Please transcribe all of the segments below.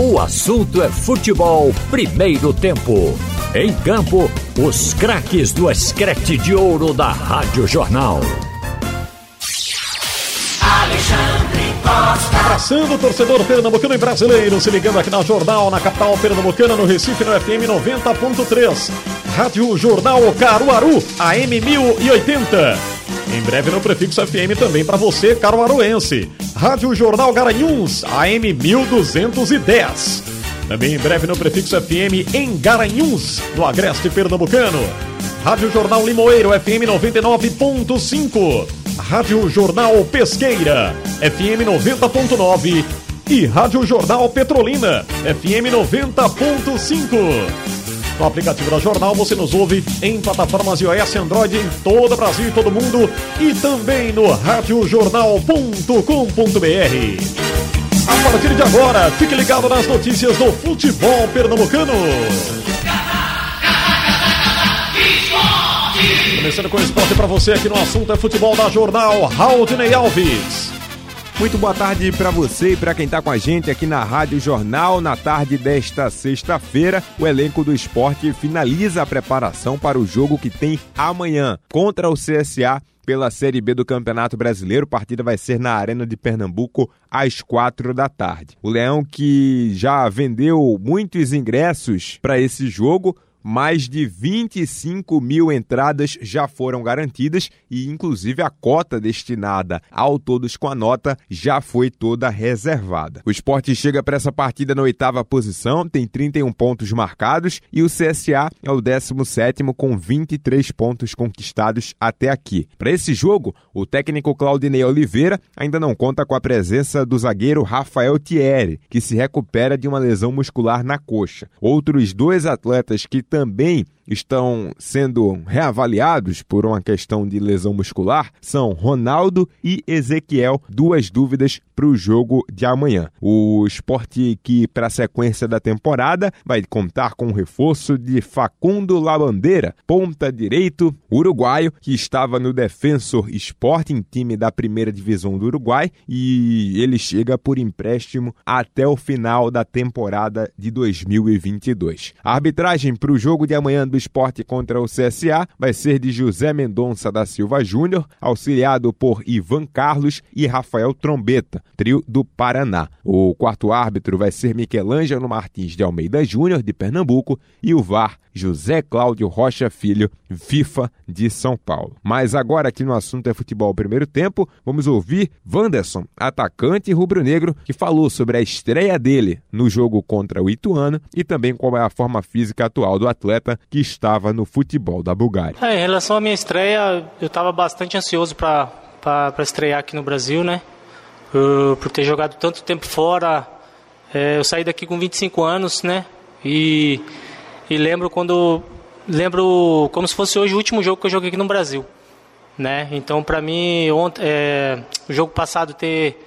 O assunto é futebol primeiro tempo. Em campo, os craques do escrete de ouro da Rádio Jornal. Alexandre Costa. Abraçando o torcedor pernambucano e brasileiro, se ligando aqui na Jornal, na capital pernambucana, no Recife, no FM 90.3. Rádio Jornal Caruaru, AM 1080. Em breve no Prefixo FM também para você, caruaruense. Rádio Jornal Garanhuns, AM 1210. Também em breve no Prefixo FM em Garanhuns, no Agreste Pernambucano. Rádio Jornal Limoeiro, FM 99.5. Rádio Jornal Pesqueira, FM 90.9. E Rádio Jornal Petrolina, FM 90.5. No aplicativo da Jornal você nos ouve em plataformas iOS e Android em todo o Brasil e todo mundo e também no radiojornal.com.br. A partir de agora, fique ligado nas notícias do futebol pernambucano. Começando com o esporte para você aqui no assunto é futebol da Jornal, Raudney Alves. Muito boa tarde para você e para quem está com a gente aqui na Rádio Jornal. Na tarde desta sexta-feira, o elenco do esporte finaliza a preparação para o jogo que tem amanhã contra o CSA pela Série B do Campeonato Brasileiro. A partida vai ser na Arena de Pernambuco às quatro da tarde. O Leão, que já vendeu muitos ingressos para esse jogo, mais de 25 mil entradas já foram garantidas e, inclusive, a cota destinada ao Todos com a Nota já foi toda reservada. O esporte chega para essa partida na oitava posição, tem 31 pontos marcados e o CSA é o 17 com 23 pontos conquistados até aqui. Para esse jogo, o técnico Claudinei Oliveira ainda não conta com a presença do zagueiro Rafael Thierry, que se recupera de uma lesão muscular na coxa. Outros dois atletas que também estão sendo reavaliados por uma questão de lesão muscular são Ronaldo e Ezequiel, duas dúvidas para o jogo de amanhã. O esporte que, para a sequência da temporada, vai contar com o reforço de Facundo Labandeira, ponta direito uruguaio, que estava no Defensor Sporting, time da primeira divisão do Uruguai, e ele chega por empréstimo até o final da temporada de 2022. A arbitragem para o jogo de amanhã do esporte contra o CSA vai ser de José Mendonça da Silva Júnior, auxiliado por Ivan Carlos e Rafael Trombeta, trio do Paraná. O quarto árbitro vai ser Michelangelo Martins de Almeida Júnior, de Pernambuco, e o VAR José Cláudio Rocha Filho, FIFA de São Paulo. Mas agora aqui no assunto é futebol primeiro tempo, vamos ouvir Wanderson, atacante rubro-negro, que falou sobre a estreia dele no jogo contra o Ituano e também qual é a forma física atual do atleta que estava no futebol da Bulgária. É, em relação à minha estreia, eu estava bastante ansioso para estrear aqui no Brasil, né? Eu, por ter jogado tanto tempo fora, é, eu saí daqui com 25 anos, né? E e lembro quando lembro como se fosse hoje o último jogo que eu joguei aqui no Brasil, né? Então para mim ontem, é, o jogo passado ter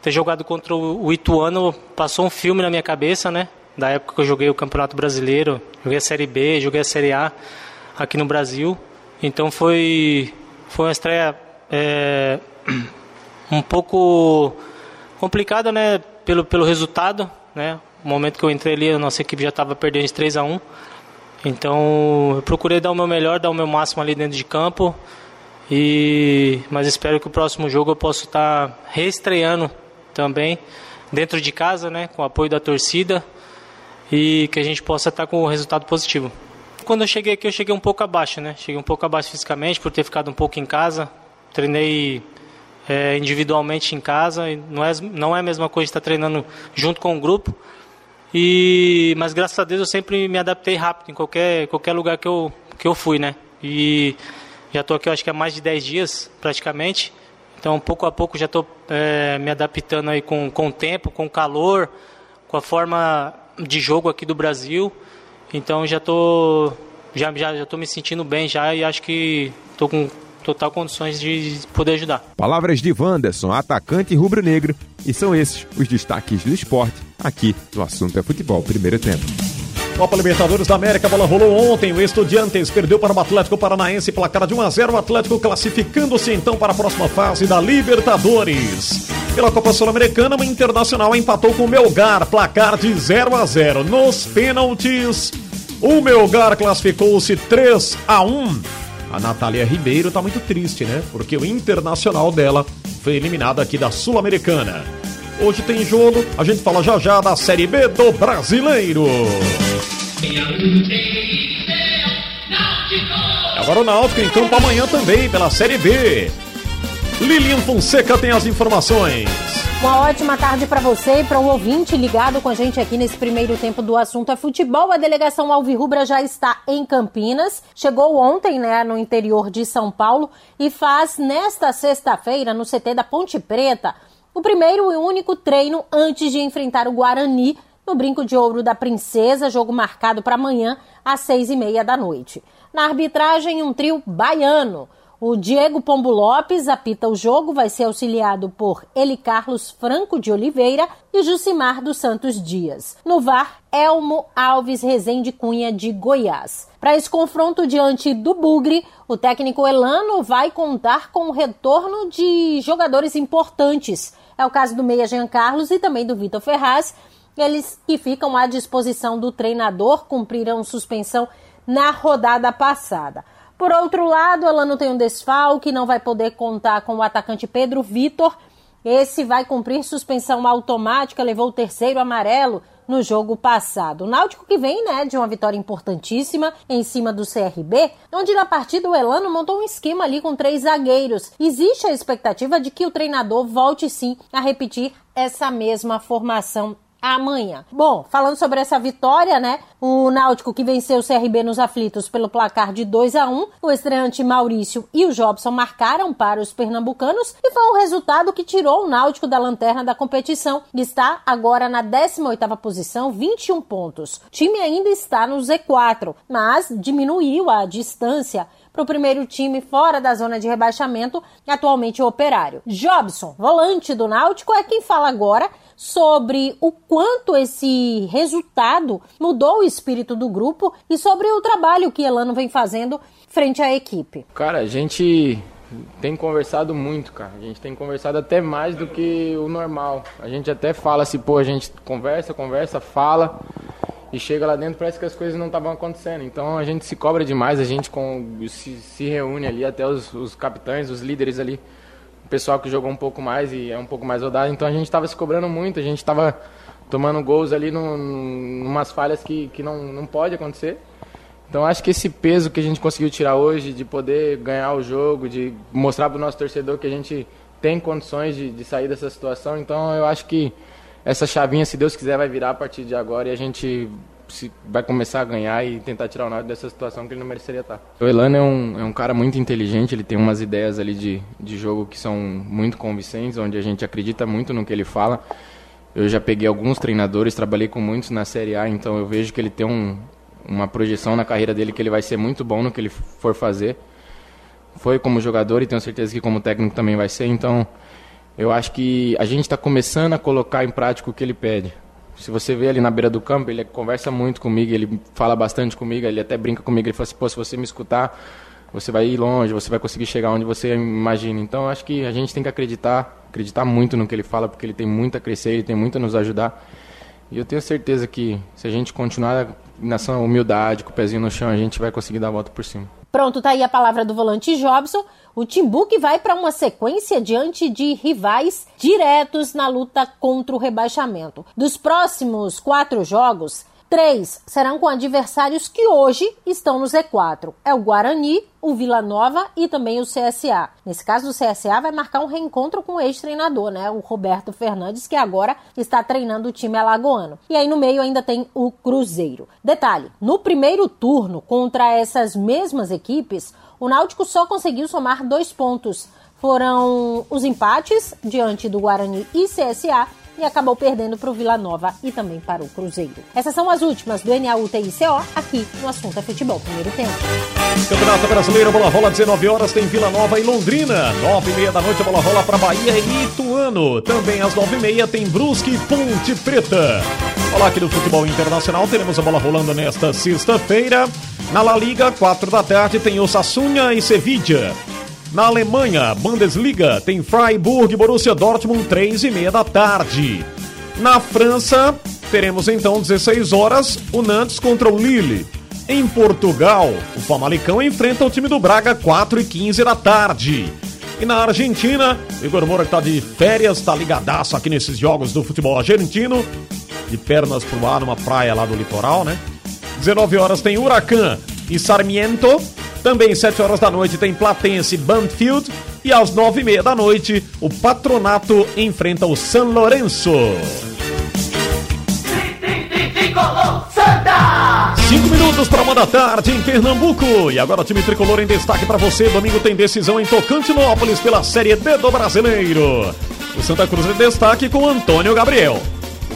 ter jogado contra o Ituano passou um filme na minha cabeça, né? Da época que eu joguei o Campeonato Brasileiro, joguei a Série B, joguei a Série A aqui no Brasil. Então foi foi uma estreia é, um pouco complicada, né? Pelo pelo resultado, né? No momento que eu entrei ali, a nossa equipe já estava perdendo de 3 a 1 Então, eu procurei dar o meu melhor, dar o meu máximo ali dentro de campo. E mas espero que o próximo jogo eu possa estar reestreando também dentro de casa, né, com o apoio da torcida e que a gente possa estar com um resultado positivo. Quando eu cheguei aqui, eu cheguei um pouco abaixo, né? Cheguei um pouco abaixo fisicamente por ter ficado um pouco em casa. Treinei é, individualmente em casa. Não é, não é a mesma coisa estar treinando junto com o grupo. E, mas graças a Deus eu sempre me adaptei rápido em qualquer, qualquer lugar que eu, que eu fui, né? E já estou aqui, acho que há mais de 10 dias, praticamente. Então, pouco a pouco já estou é, me adaptando aí com, com o tempo, com o calor, com a forma de jogo aqui do Brasil. Então, já estou já, já, já tô me sentindo bem já e acho que estou com total condições de poder ajudar. Palavras de Wanderson, atacante rubro-negro, e são esses os destaques do esporte aqui no Assunto é Futebol, primeiro tempo. Copa Libertadores da América, a bola rolou ontem. O Estudiantes perdeu para o Atlético Paranaense, placar de 1 a 0. O Atlético classificando-se então para a próxima fase da Libertadores. Pela Copa Sul-Americana, o Internacional empatou com o Melgar, placar de 0 a 0 nos pênaltis. O Melgar classificou-se 3 a 1. A Natália Ribeiro tá muito triste, né? Porque o Internacional dela foi eliminado aqui da Sul-Americana. Hoje tem jogo, a gente fala já já da Série B do Brasileiro. Agora o Náutico em campo amanhã também pela Série B. Lilian Fonseca tem as informações. Uma ótima tarde para você e para um ouvinte ligado com a gente aqui nesse primeiro tempo do assunto é futebol. A delegação Alvirrubra já está em Campinas. Chegou ontem, né, no interior de São Paulo e faz nesta sexta-feira no CT da Ponte Preta o primeiro e único treino antes de enfrentar o Guarani no Brinco de Ouro da Princesa, jogo marcado para amanhã às seis e meia da noite. Na arbitragem, um trio baiano. O Diego Pombo Lopes apita o jogo, vai ser auxiliado por Eli Carlos Franco de Oliveira e Jucimar dos Santos Dias. No VAR, Elmo Alves Rezende Cunha de Goiás. Para esse confronto diante do Bugre, o técnico Elano vai contar com o retorno de jogadores importantes. É o caso do Meia Jean Carlos e também do Vitor Ferraz. Eles que ficam à disposição do treinador cumpriram suspensão na rodada passada. Por outro lado, Elano tem um desfalque, não vai poder contar com o atacante Pedro Vitor. Esse vai cumprir suspensão automática, levou o terceiro amarelo no jogo passado. O Náutico que vem, né, de uma vitória importantíssima em cima do CRB, onde na partida o Elano montou um esquema ali com três zagueiros. Existe a expectativa de que o treinador volte sim a repetir essa mesma formação amanhã. Bom, falando sobre essa vitória, né? O Náutico que venceu o CRB nos aflitos pelo placar de 2 a 1 o estreante Maurício e o Jobson marcaram para os pernambucanos e foi um resultado que tirou o Náutico da lanterna da competição e está agora na 18ª posição, 21 pontos. O time ainda está no Z4, mas diminuiu a distância para o primeiro time fora da zona de rebaixamento, atualmente o Operário. Jobson, volante do Náutico, é quem fala agora sobre o quanto esse resultado mudou o espírito do grupo e sobre o trabalho que Elano vem fazendo frente à equipe. Cara, a gente tem conversado muito, cara. A gente tem conversado até mais do que o normal. A gente até fala assim, pô, a gente conversa, conversa, fala e chega lá dentro parece que as coisas não estavam acontecendo. Então a gente se cobra demais, a gente com, se, se reúne ali, até os, os capitães, os líderes ali pessoal que jogou um pouco mais e é um pouco mais rodado, então a gente estava se cobrando muito, a gente estava tomando gols ali no, numas falhas que, que não, não pode acontecer. Então acho que esse peso que a gente conseguiu tirar hoje, de poder ganhar o jogo, de mostrar para o nosso torcedor que a gente tem condições de, de sair dessa situação, então eu acho que essa chavinha, se Deus quiser, vai virar a partir de agora e a gente se vai começar a ganhar e tentar tirar o Náutico dessa situação que ele não mereceria estar. O Elano é um, é um cara muito inteligente, ele tem umas ideias ali de, de jogo que são muito convincentes, onde a gente acredita muito no que ele fala. Eu já peguei alguns treinadores, trabalhei com muitos na Série A, então eu vejo que ele tem um, uma projeção na carreira dele que ele vai ser muito bom no que ele for fazer. Foi como jogador e tenho certeza que como técnico também vai ser, então eu acho que a gente está começando a colocar em prática o que ele pede. Se você vê ali na beira do campo, ele conversa muito comigo, ele fala bastante comigo, ele até brinca comigo, ele fala assim, pô, se você me escutar, você vai ir longe, você vai conseguir chegar onde você imagina. Então, acho que a gente tem que acreditar, acreditar muito no que ele fala, porque ele tem muito a crescer, ele tem muito a nos ajudar. E eu tenho certeza que se a gente continuar nessa humildade, com o pezinho no chão, a gente vai conseguir dar a volta por cima. Pronto, tá aí a palavra do volante Jobson. O Timbu que vai para uma sequência diante de rivais diretos na luta contra o rebaixamento. Dos próximos quatro jogos, Três serão com adversários que hoje estão no Z4. É o Guarani, o Vila Nova e também o CSA. Nesse caso, o CSA vai marcar um reencontro com o ex-treinador, né? O Roberto Fernandes, que agora está treinando o time alagoano. E aí no meio ainda tem o Cruzeiro. Detalhe: no primeiro turno contra essas mesmas equipes, o Náutico só conseguiu somar dois pontos. Foram os empates diante do Guarani e CSA e acabou perdendo para o Vila Nova e também para o Cruzeiro. Essas são as últimas do NAUTICO aqui no Assunto é Futebol. Primeiro tempo. Campeonato Brasileiro, bola rola 19 horas, tem Vila Nova e Londrina. 9 e meia da noite, a bola rola para Bahia e Ituano. Também às 9 e meia tem Brusque e Ponte Preta. Olá aqui do futebol internacional, teremos a bola rolando nesta sexta-feira. Na La Liga, 4 da tarde, tem Osasuna e Sevilla. Na Alemanha, Bundesliga, tem Freiburg e Borussia Dortmund, 3 e meia da tarde. Na França, teremos então 16 horas, o Nantes contra o Lille. Em Portugal, o Famalicão enfrenta o time do Braga, 4 e 15 da tarde. E na Argentina, Igor Moura que tá de férias, tá ligadaço aqui nesses jogos do futebol argentino. De pernas pro ar numa praia lá do litoral, né? 19 horas tem Huracan e Sarmiento. Também 7 horas da noite tem Platense e Banfield. E às 9 e meia da noite, o Patronato enfrenta o San Lourenço. Cinco minutos para uma da tarde em Pernambuco. E agora o time tricolor em destaque para você. Domingo tem decisão em Tocantinópolis pela Série D do Brasileiro. O Santa Cruz em destaque com Antônio Gabriel.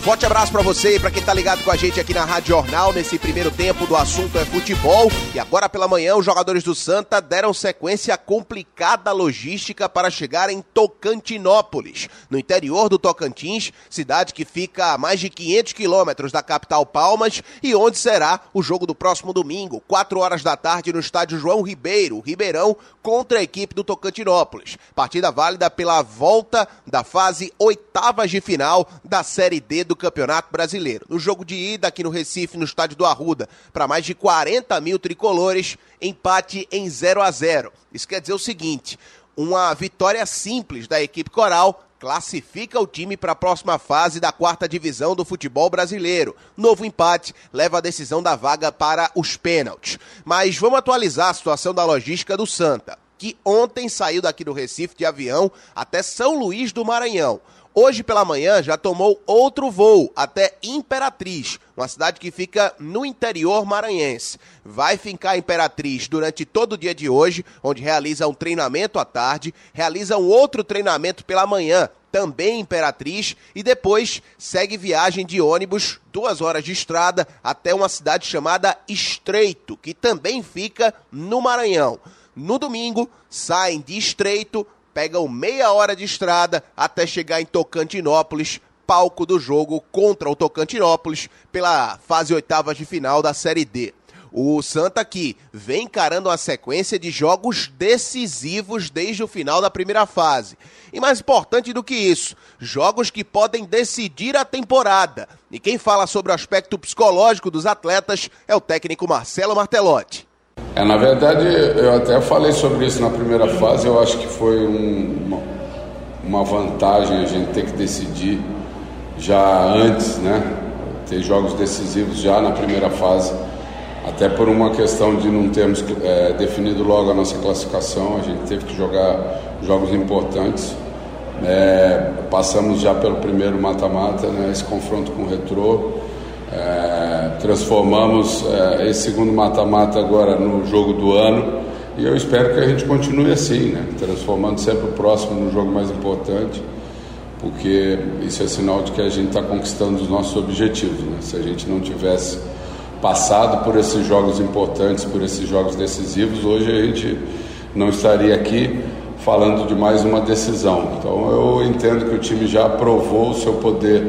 Forte abraço para você e para quem tá ligado com a gente aqui na Rádio Jornal nesse primeiro tempo do assunto é futebol. E agora pela manhã os jogadores do Santa deram sequência à complicada logística para chegar em Tocantinópolis, no interior do Tocantins, cidade que fica a mais de 500 quilômetros da capital Palmas e onde será o jogo do próximo domingo, 4 horas da tarde no estádio João Ribeiro, Ribeirão, contra a equipe do Tocantinópolis. Partida válida pela volta da fase oitavas de final da Série D do do Campeonato Brasileiro. No jogo de ida aqui no Recife, no estádio do Arruda, para mais de 40 mil tricolores, empate em 0 a 0 Isso quer dizer o seguinte: uma vitória simples da equipe coral classifica o time para a próxima fase da quarta divisão do futebol brasileiro. Novo empate leva a decisão da vaga para os pênaltis. Mas vamos atualizar a situação da logística do Santa, que ontem saiu daqui do Recife de avião até São Luís do Maranhão. Hoje pela manhã já tomou outro voo até Imperatriz, uma cidade que fica no interior maranhense. Vai ficar Imperatriz durante todo o dia de hoje, onde realiza um treinamento à tarde, realiza um outro treinamento pela manhã, também Imperatriz, e depois segue viagem de ônibus, duas horas de estrada, até uma cidade chamada Estreito, que também fica no Maranhão. No domingo, saem de Estreito, pegam meia hora de estrada até chegar em Tocantinópolis, palco do jogo contra o Tocantinópolis pela fase oitavas de final da Série D. O Santa aqui vem encarando uma sequência de jogos decisivos desde o final da primeira fase. E mais importante do que isso, jogos que podem decidir a temporada. E quem fala sobre o aspecto psicológico dos atletas é o técnico Marcelo Martelotti. É, na verdade, eu até falei sobre isso na primeira fase, eu acho que foi um, uma, uma vantagem a gente ter que decidir já antes, né? Ter jogos decisivos já na primeira fase, até por uma questão de não termos é, definido logo a nossa classificação, a gente teve que jogar jogos importantes. É, passamos já pelo primeiro mata-mata, né? esse confronto com o Retrô. É, transformamos é, esse segundo mata-mata agora no jogo do ano e eu espero que a gente continue assim, né? transformando sempre o próximo no jogo mais importante, porque isso é sinal de que a gente está conquistando os nossos objetivos. Né? Se a gente não tivesse passado por esses jogos importantes, por esses jogos decisivos, hoje a gente não estaria aqui falando de mais uma decisão. Então eu entendo que o time já provou o seu poder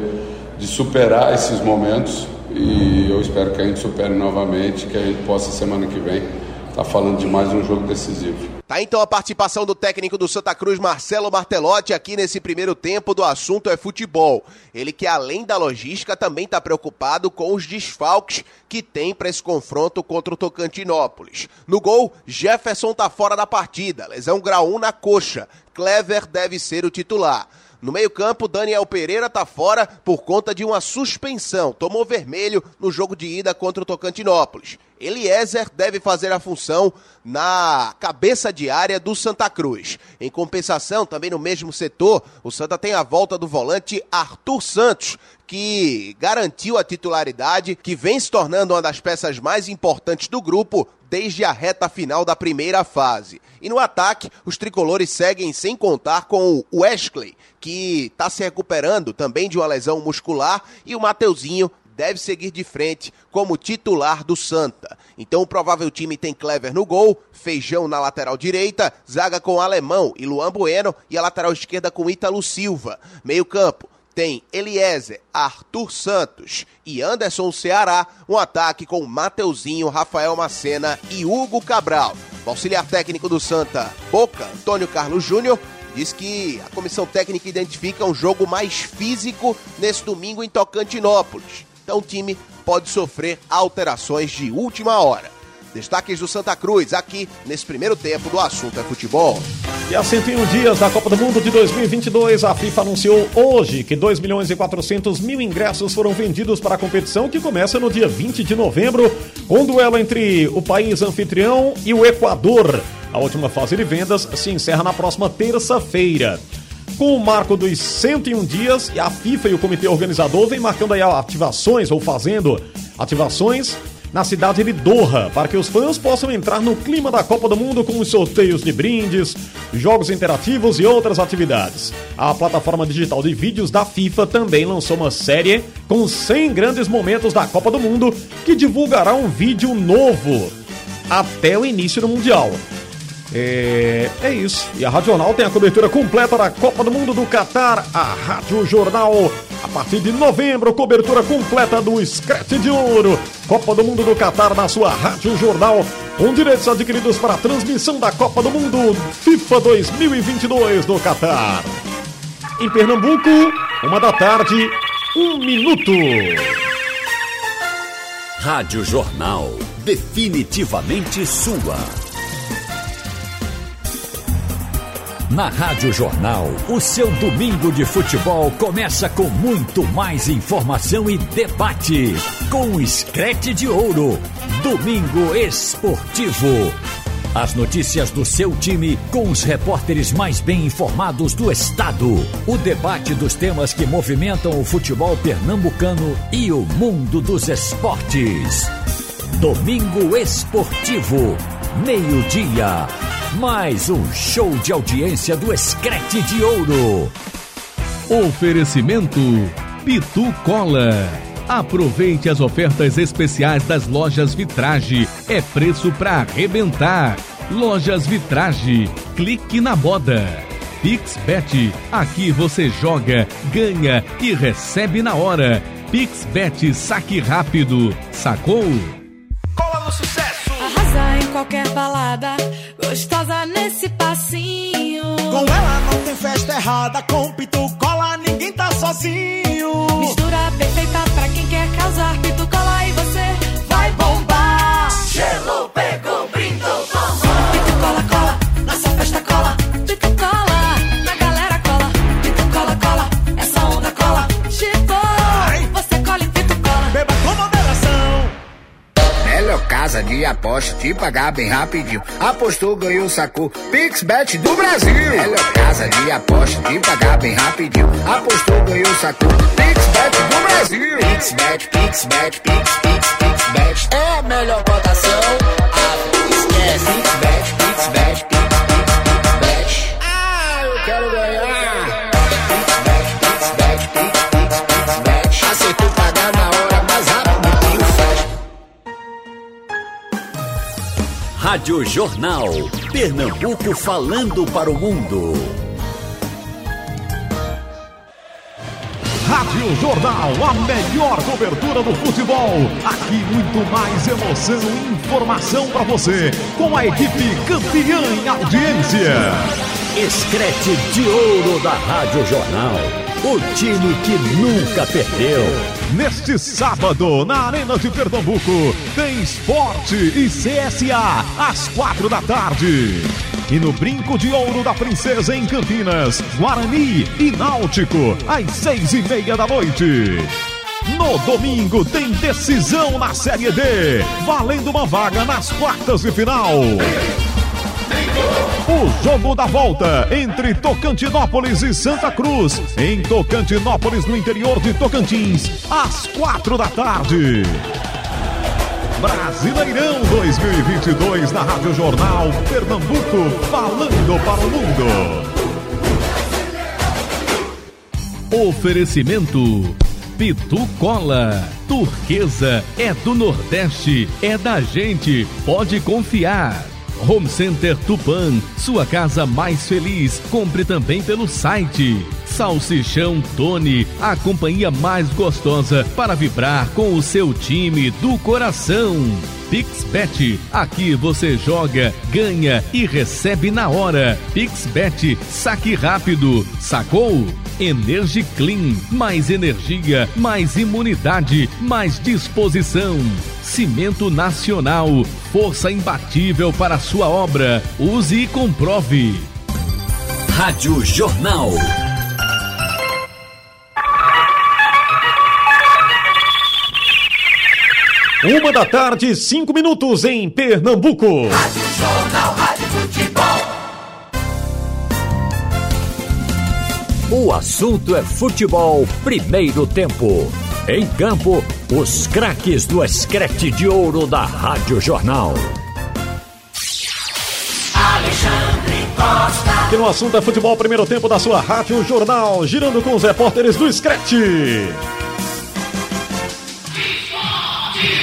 de superar esses momentos e eu espero que a gente supere novamente, que a gente possa semana que vem estar tá falando de mais um jogo decisivo. Tá então a participação do técnico do Santa Cruz, Marcelo Martelotti, aqui nesse primeiro tempo do assunto é futebol. Ele que além da logística também está preocupado com os desfalques que tem para esse confronto contra o Tocantinópolis. No gol, Jefferson tá fora da partida, lesão grau 1 na coxa. Clever deve ser o titular. No meio-campo, Daniel Pereira está fora por conta de uma suspensão. Tomou vermelho no jogo de ida contra o Tocantinópolis. Eliezer deve fazer a função na cabeça de área do Santa Cruz. Em compensação, também no mesmo setor, o Santa tem a volta do volante Arthur Santos, que garantiu a titularidade, que vem se tornando uma das peças mais importantes do grupo desde a reta final da primeira fase. E no ataque, os tricolores seguem sem contar com o Wesley, que está se recuperando também de uma lesão muscular, e o Mateuzinho deve seguir de frente como titular do Santa. Então o provável time tem Clever no gol, Feijão na lateral direita, zaga com Alemão e Luan Bueno e a lateral esquerda com Ítalo Silva. Meio campo, tem Eliezer, Arthur Santos e Anderson Ceará, um ataque com Mateuzinho, Rafael Macena e Hugo Cabral. O auxiliar técnico do Santa, Boca, Antônio Carlos Júnior, diz que a comissão técnica identifica um jogo mais físico nesse domingo em Tocantinópolis. Então o time pode sofrer alterações de última hora. Destaques do Santa Cruz aqui nesse primeiro tempo do assunto é futebol. E a 101 dias da Copa do Mundo de 2022, a FIFA anunciou hoje que 2 milhões e 400 mil ingressos foram vendidos para a competição que começa no dia 20 de novembro, com um duelo entre o país anfitrião e o Equador. A última fase de vendas se encerra na próxima terça-feira. Com o marco dos 101 dias, a FIFA e o comitê organizador vem marcando aí ativações ou fazendo ativações na cidade de Doha, para que os fãs possam entrar no clima da Copa do Mundo com os sorteios de brindes, jogos interativos e outras atividades. A plataforma digital de vídeos da FIFA também lançou uma série com 100 grandes momentos da Copa do Mundo que divulgará um vídeo novo até o início do Mundial. É, é isso. E a Rádio Jornal tem a cobertura completa da Copa do Mundo do Catar. A Rádio Jornal, a partir de novembro, cobertura completa do Scratch de Ouro. Copa do Mundo do Catar na sua Rádio Jornal, com direitos adquiridos para a transmissão da Copa do Mundo FIFA 2022 do Catar. Em Pernambuco, uma da tarde, um minuto. Rádio Jornal, definitivamente sua. Na Rádio Jornal, o seu domingo de futebol começa com muito mais informação e debate. Com Escrete de Ouro. Domingo Esportivo. As notícias do seu time com os repórteres mais bem informados do estado. O debate dos temas que movimentam o futebol pernambucano e o mundo dos esportes. Domingo Esportivo. Meio-dia. Mais um show de audiência do Escrete de Ouro. Oferecimento Pitu Cola. Aproveite as ofertas especiais das lojas Vitrage. É preço para arrebentar. Lojas Vitrage. Clique na moda. PixBet. Aqui você joga, ganha e recebe na hora. PixBet saque rápido. Sacou? Cola no sucesso. Arrasa em qualquer balada. Gostosa nesse passinho. Com ela não tem festa errada. Com Pitu Cola ninguém tá sozinho. Mistura perfeita pra quem quer causar. Pitu Cola casa de aposta, te pagar bem rapidinho. Apostou, ganhou, sacou. PixBet do Brasil. Melhor casa de aposta, te pagar bem rapidinho. Apostou, ganhou, sacou. PixBet do Brasil. PixBet, PixBet, Pix, Pix, PixBet. É a melhor cotação. Ah, esquece. PixBet, PixBet, Pix, Rádio Jornal. Pernambuco falando para o mundo. Rádio Jornal, a melhor cobertura do futebol. Aqui muito mais emoção e informação para você, com a equipe campeã em audiência. Escrete de ouro da Rádio Jornal. O time que nunca perdeu. Neste sábado, na Arena de Pernambuco, tem esporte e CSA às quatro da tarde. E no Brinco de Ouro da Princesa em Campinas, Guarani e Náutico, às seis e meia da noite. No domingo tem decisão na Série D, valendo uma vaga nas quartas de final. O jogo da volta entre Tocantinópolis e Santa Cruz, em Tocantinópolis, no interior de Tocantins, às quatro da tarde. Brasileirão 2022 na Rádio Jornal Pernambuco, falando para o mundo. Oferecimento Pitu Cola. Turquesa é do Nordeste, é da gente, pode confiar. Home Center Tupan, sua casa mais feliz. Compre também pelo site Salsichão Tony, a companhia mais gostosa para vibrar com o seu time do coração. PixBet, aqui você joga, ganha e recebe na hora. PixBet, saque rápido, sacou? Energy Clean, mais energia, mais imunidade, mais disposição. Cimento Nacional, força imbatível para sua obra. Use e comprove. Rádio Jornal. Uma da tarde, cinco minutos em Pernambuco. Jornal Rádio Futebol. O assunto é futebol primeiro tempo. Em campo, os craques do escrete de ouro da Rádio Jornal. Alexandre Costa. Aqui no assunto é futebol primeiro tempo da sua Rádio Jornal, girando com os repórteres do Screte.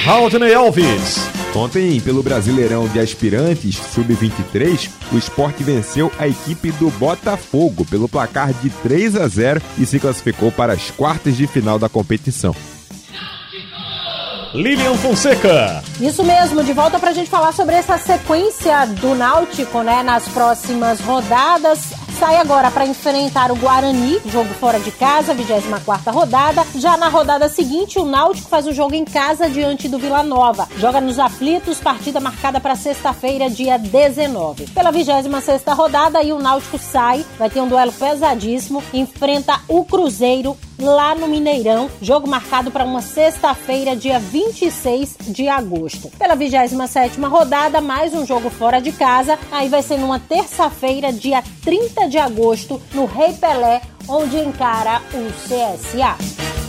Raudney Alves. Ontem, pelo Brasileirão de Aspirantes Sub-23, o esporte venceu a equipe do Botafogo pelo placar de 3 a 0 e se classificou para as quartas de final da competição. Lilian Fonseca. Isso mesmo, de volta pra gente falar sobre essa sequência do Náutico, né, nas próximas rodadas. Sai agora para enfrentar o Guarani, jogo fora de casa, 24ª rodada. Já na rodada seguinte, o Náutico faz o jogo em casa diante do Vila Nova. Joga nos aflitos, partida marcada para sexta-feira, dia 19. Pela 26ª rodada, aí o Náutico sai, vai ter um duelo pesadíssimo, enfrenta o Cruzeiro lá no Mineirão, jogo marcado para uma sexta-feira, dia 26 de agosto. Pela 27ª rodada, mais um jogo fora de casa, aí vai ser numa terça-feira, dia 30 de agosto, no Rei Pelé, onde encara o CSA.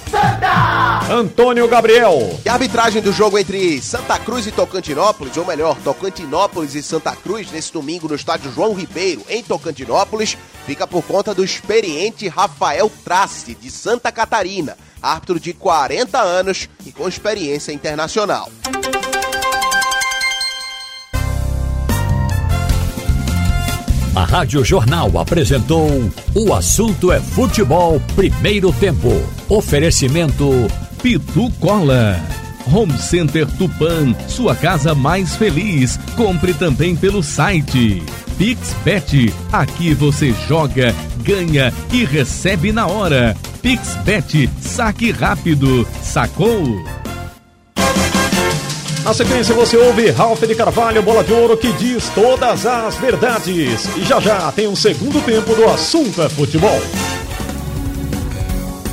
Antônio Gabriel. E a arbitragem do jogo entre Santa Cruz e Tocantinópolis, ou melhor, Tocantinópolis e Santa Cruz, nesse domingo no estádio João Ribeiro, em Tocantinópolis, fica por conta do experiente Rafael Trace, de Santa Catarina, árbitro de 40 anos e com experiência internacional. A Rádio Jornal apresentou O Assunto é Futebol Primeiro Tempo. Oferecimento Pitu Cola. Home Center Tupan, sua casa mais feliz. Compre também pelo site. PixBet, aqui você joga, ganha e recebe na hora. PixBet, saque rápido. Sacou? Na sequência você ouve Ralf de Carvalho, bola de ouro que diz todas as verdades. E já já tem um segundo tempo do assunto é futebol.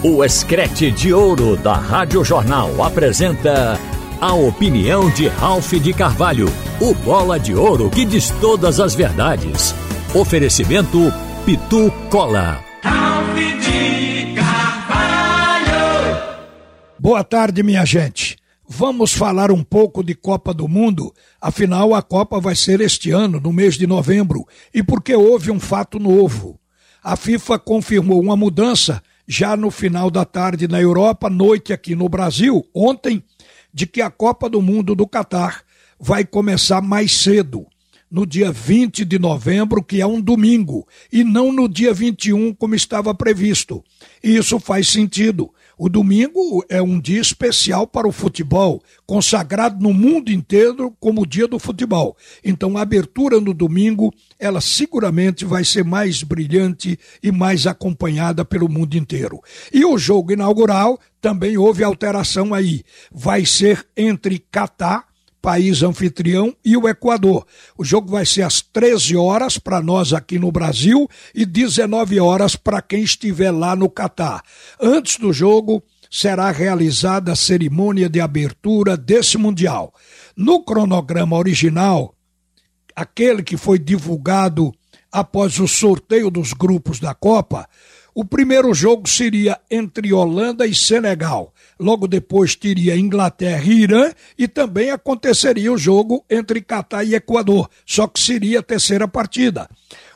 O Escrete de Ouro da Rádio Jornal apresenta a opinião de Ralph de Carvalho, o bola de ouro que diz todas as verdades. Oferecimento Pitu Cola. Ralph de Carvalho. Boa tarde, minha gente. Vamos falar um pouco de Copa do Mundo. Afinal, a Copa vai ser este ano, no mês de novembro, e porque houve um fato novo. A FIFA confirmou uma mudança já no final da tarde na Europa, noite aqui no Brasil, ontem, de que a Copa do Mundo do Catar vai começar mais cedo, no dia 20 de novembro, que é um domingo, e não no dia 21, como estava previsto. E isso faz sentido. O domingo é um dia especial para o futebol, consagrado no mundo inteiro como o dia do futebol. Então a abertura no domingo, ela seguramente vai ser mais brilhante e mais acompanhada pelo mundo inteiro. E o jogo inaugural também houve alteração aí. Vai ser entre Catar país anfitrião, e o Equador. O jogo vai ser às 13 horas para nós aqui no Brasil e 19 horas para quem estiver lá no Catar. Antes do jogo, será realizada a cerimônia de abertura desse Mundial. No cronograma original, aquele que foi divulgado após o sorteio dos grupos da Copa, o primeiro jogo seria entre Holanda e Senegal. Logo depois teria Inglaterra e Irã e também aconteceria o jogo entre Catar e Equador, só que seria a terceira partida.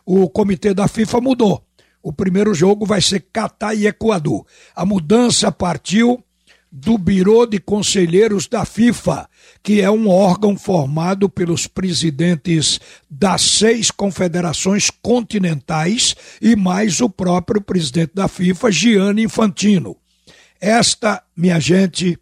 O comitê da FIFA mudou. O primeiro jogo vai ser Catar e Equador. A mudança partiu do Biro de Conselheiros da FIFA, que é um órgão formado pelos presidentes das seis confederações continentais e mais o próprio presidente da FIFA, Gianni Infantino. Esta, minha gente,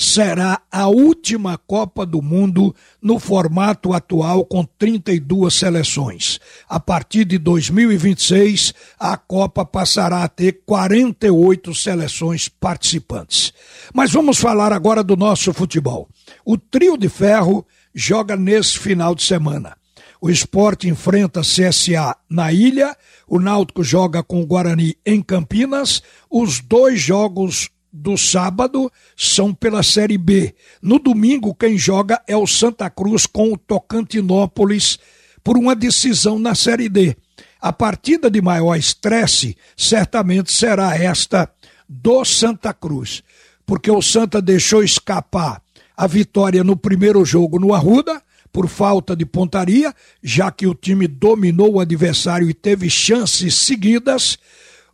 será a última Copa do Mundo no formato atual com 32 seleções. A partir de 2026, a Copa passará a ter 48 seleções participantes. Mas vamos falar agora do nosso futebol. O trio de ferro joga nesse final de semana. O esporte enfrenta CSA na ilha, o Náutico joga com o Guarani em Campinas. Os dois jogos do sábado são pela Série B. No domingo, quem joga é o Santa Cruz com o Tocantinópolis por uma decisão na Série D. A partida de maior estresse certamente será esta do Santa Cruz, porque o Santa deixou escapar a vitória no primeiro jogo no Arruda, por falta de pontaria, já que o time dominou o adversário e teve chances seguidas.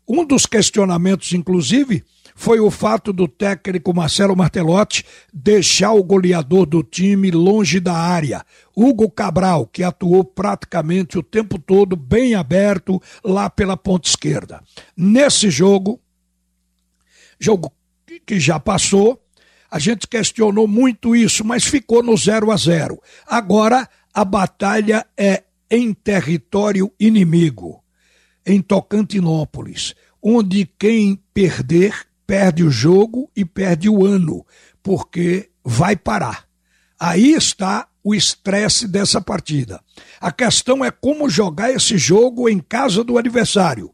Um dos questionamentos, inclusive, foi o fato do técnico Marcelo Martelotti deixar o goleador do time longe da área, Hugo Cabral, que atuou praticamente o tempo todo bem aberto lá pela ponta esquerda. Nesse jogo, jogo que já passou, a gente questionou muito isso, mas ficou no 0 a 0. Agora a batalha é em território inimigo, em Tocantinópolis, onde quem perder perde o jogo e perde o ano, porque vai parar. Aí está o estresse dessa partida. A questão é como jogar esse jogo em casa do adversário.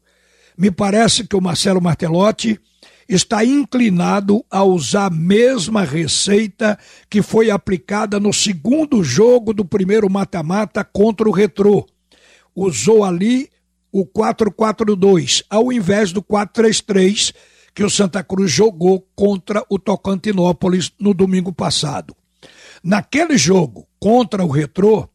Me parece que o Marcelo Martelotti está inclinado a usar a mesma receita que foi aplicada no segundo jogo do primeiro mata-mata contra o Retrô. Usou ali o 4-4-2 ao invés do 4-3-3 que o Santa Cruz jogou contra o Tocantinópolis no domingo passado. Naquele jogo contra o Retrô,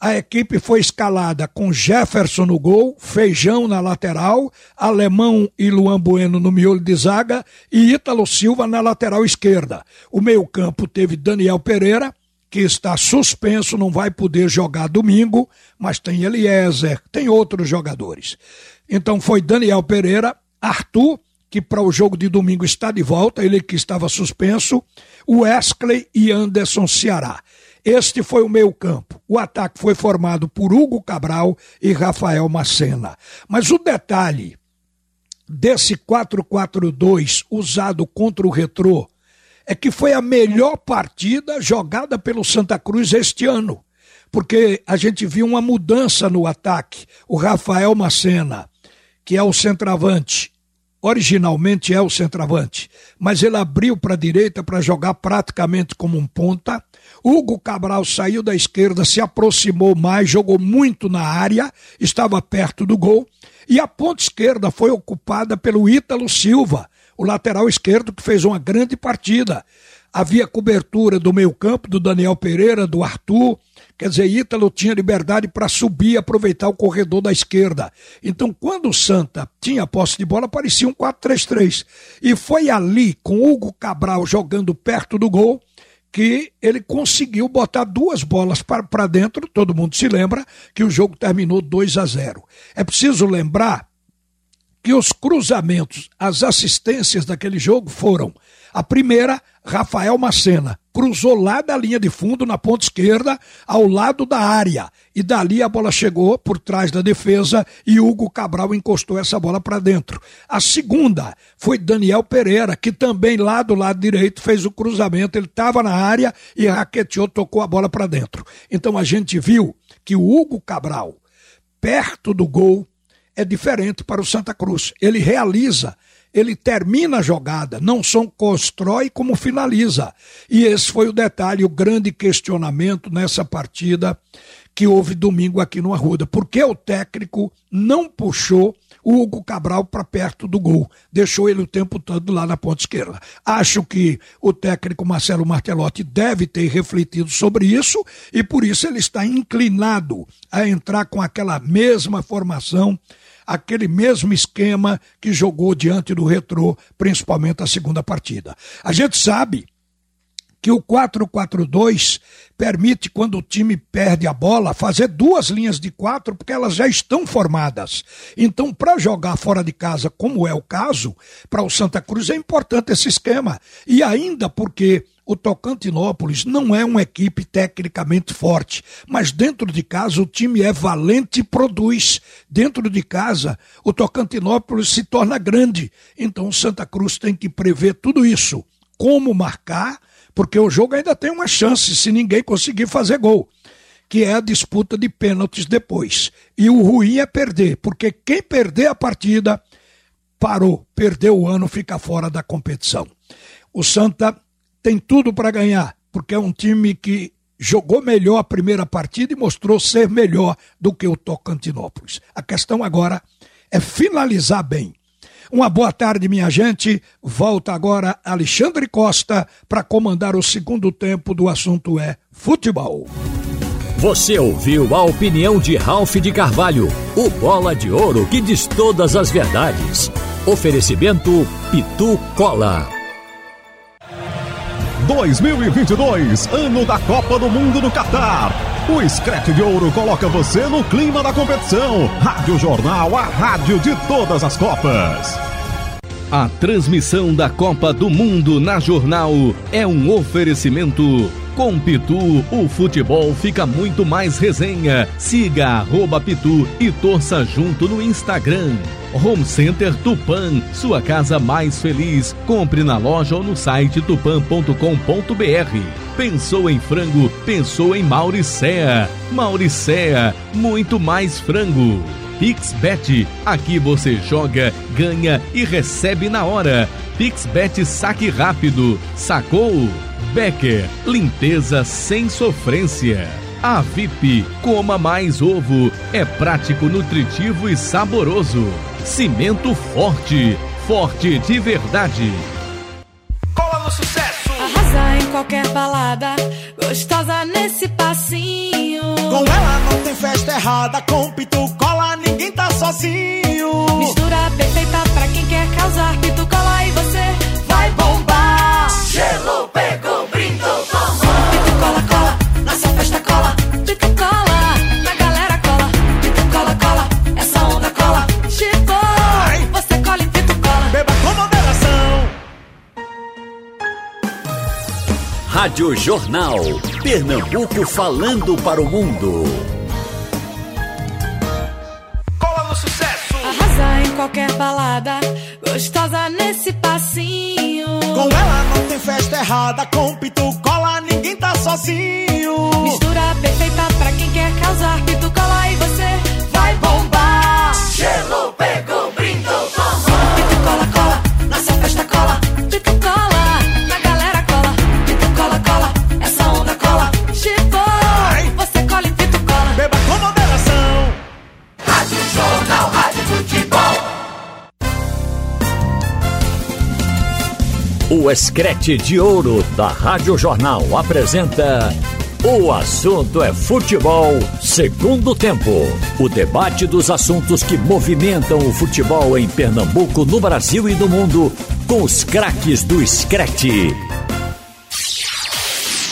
a equipe foi escalada com Jefferson no gol, Feijão na lateral, Alemão e Luan Bueno no miolo de zaga e Ítalo Silva na lateral esquerda. O meio-campo teve Daniel Pereira, que está suspenso, não vai poder jogar domingo, mas tem Eliezer, tem outros jogadores. Então foi Daniel Pereira, Arthur que para o jogo de domingo está de volta, ele que estava suspenso, Wesley e Anderson Ceará. Este foi o meio campo. O ataque foi formado por Hugo Cabral e Rafael Macena. Mas o detalhe desse 4-4-2 usado contra o Retrô é que foi a melhor partida jogada pelo Santa Cruz este ano. Porque a gente viu uma mudança no ataque. O Rafael Macena, que é o centroavante, originalmente é o centroavante, mas ele abriu para a direita para jogar praticamente como um ponta. Hugo Cabral saiu da esquerda, se aproximou mais, jogou muito na área, estava perto do gol. E a ponta esquerda foi ocupada pelo Ítalo Silva, o lateral esquerdo que fez uma grande partida. Havia cobertura do meio-campo do Daniel Pereira, do Arthur, Quer dizer, Ítalo tinha liberdade para subir e aproveitar o corredor da esquerda. Então, quando o Santa tinha posse de bola, parecia um 4-3-3. E foi ali, com Hugo Cabral jogando perto do gol, que ele conseguiu botar duas bolas para dentro. Todo mundo se lembra que o jogo terminou 2 a 0. É preciso lembrar que os cruzamentos, as assistências daquele jogo foram a primeira, Rafael Macena, cruzou lá da linha de fundo na ponta esquerda, ao lado da área. E dali a bola chegou por trás da defesa e Hugo Cabral encostou essa bola para dentro. A segunda foi Daniel Pereira, que também lá do lado direito fez o cruzamento. Ele estava na área e raqueteou, tocou a bola para dentro. Então a gente viu que o Hugo Cabral, perto do gol, é diferente para o Santa Cruz. Ele realiza ele termina a jogada, não só constrói como finaliza. E esse foi o detalhe, o grande questionamento nessa partida que houve domingo aqui no Arruda, porque o técnico não puxou o Hugo Cabral para perto do gol, deixou ele o tempo todo lá na ponta esquerda. Acho que o técnico Marcelo Martelotti deve ter refletido sobre isso e por isso ele está inclinado a entrar com aquela mesma formação aquele mesmo esquema que jogou diante do Retrô, principalmente a segunda partida. A gente sabe que o 4-4-2 permite, quando o time perde a bola, fazer duas linhas de quatro, porque elas já estão formadas. Então, para jogar fora de casa, como é o caso, para o Santa Cruz é importante esse esquema. E ainda porque o Tocantinópolis não é uma equipe tecnicamente forte, mas dentro de casa o time é valente e produz. Dentro de casa, o Tocantinópolis se torna grande. Então, o Santa Cruz tem que prever tudo isso. Como marcar porque o jogo ainda tem uma chance se ninguém conseguir fazer gol, que é a disputa de pênaltis depois. E o ruim é perder, porque quem perder a partida parou, perdeu o ano, fica fora da competição. O Santa tem tudo para ganhar, porque é um time que jogou melhor a primeira partida e mostrou ser melhor do que o Tocantinópolis. A questão agora é finalizar bem. Uma boa tarde, minha gente. Volta agora Alexandre Costa para comandar o segundo tempo do assunto é futebol. Você ouviu a opinião de Ralph de Carvalho, o bola de ouro que diz todas as verdades. Oferecimento Pitu Cola. 2022, ano da Copa do Mundo no Catar. O Screte de Ouro coloca você no clima da competição. Rádio Jornal, a rádio de todas as Copas. A transmissão da Copa do Mundo na Jornal é um oferecimento. Com Pitu, o futebol fica muito mais resenha. Siga arroba Pitu e torça junto no Instagram. Home Center Tupan, sua casa mais feliz. Compre na loja ou no site tupan.com.br. Pensou em frango? Pensou em Mauricéa. Mauricéa, muito mais frango. PixBet, aqui você joga, ganha e recebe na hora. PixBet saque rápido. Sacou? Becker, limpeza sem sofrência. A VIP, coma mais ovo. É prático, nutritivo e saboroso. Cimento forte, forte de verdade. Cola no sucesso. Arrasa em qualquer balada, gostosa nesse passinho. Com ela não tem festa errada, com pitu cola ninguém tá sozinho. Mistura perfeita pra quem quer causar pitu cola Rádio Jornal. Pernambuco falando para o mundo. Cola no sucesso. Arrasa em qualquer balada, gostosa nesse passinho. Com ela não tem festa errada, com pitu cola ninguém tá sozinho. Mistura perfeita pra quem quer causar pitu cola O Escrete de Ouro da Rádio Jornal apresenta O Assunto é Futebol, segundo tempo. O debate dos assuntos que movimentam o futebol em Pernambuco, no Brasil e no mundo, com os craques do Escrete.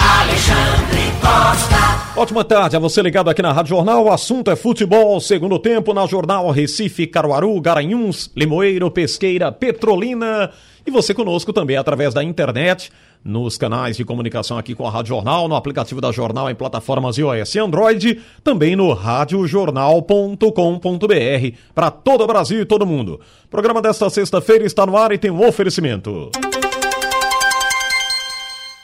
Alexandre Costa. Ótima tarde a você ligado aqui na Rádio Jornal. O assunto é futebol, segundo tempo na Jornal Recife, Caruaru, Garanhuns, Limoeiro, Pesqueira, Petrolina. E você conosco também através da internet, nos canais de comunicação aqui com a Rádio Jornal, no aplicativo da Jornal em plataformas iOS e Android, também no radiojornal.com.br para todo o Brasil e todo mundo. O programa desta sexta-feira está no ar e tem um oferecimento.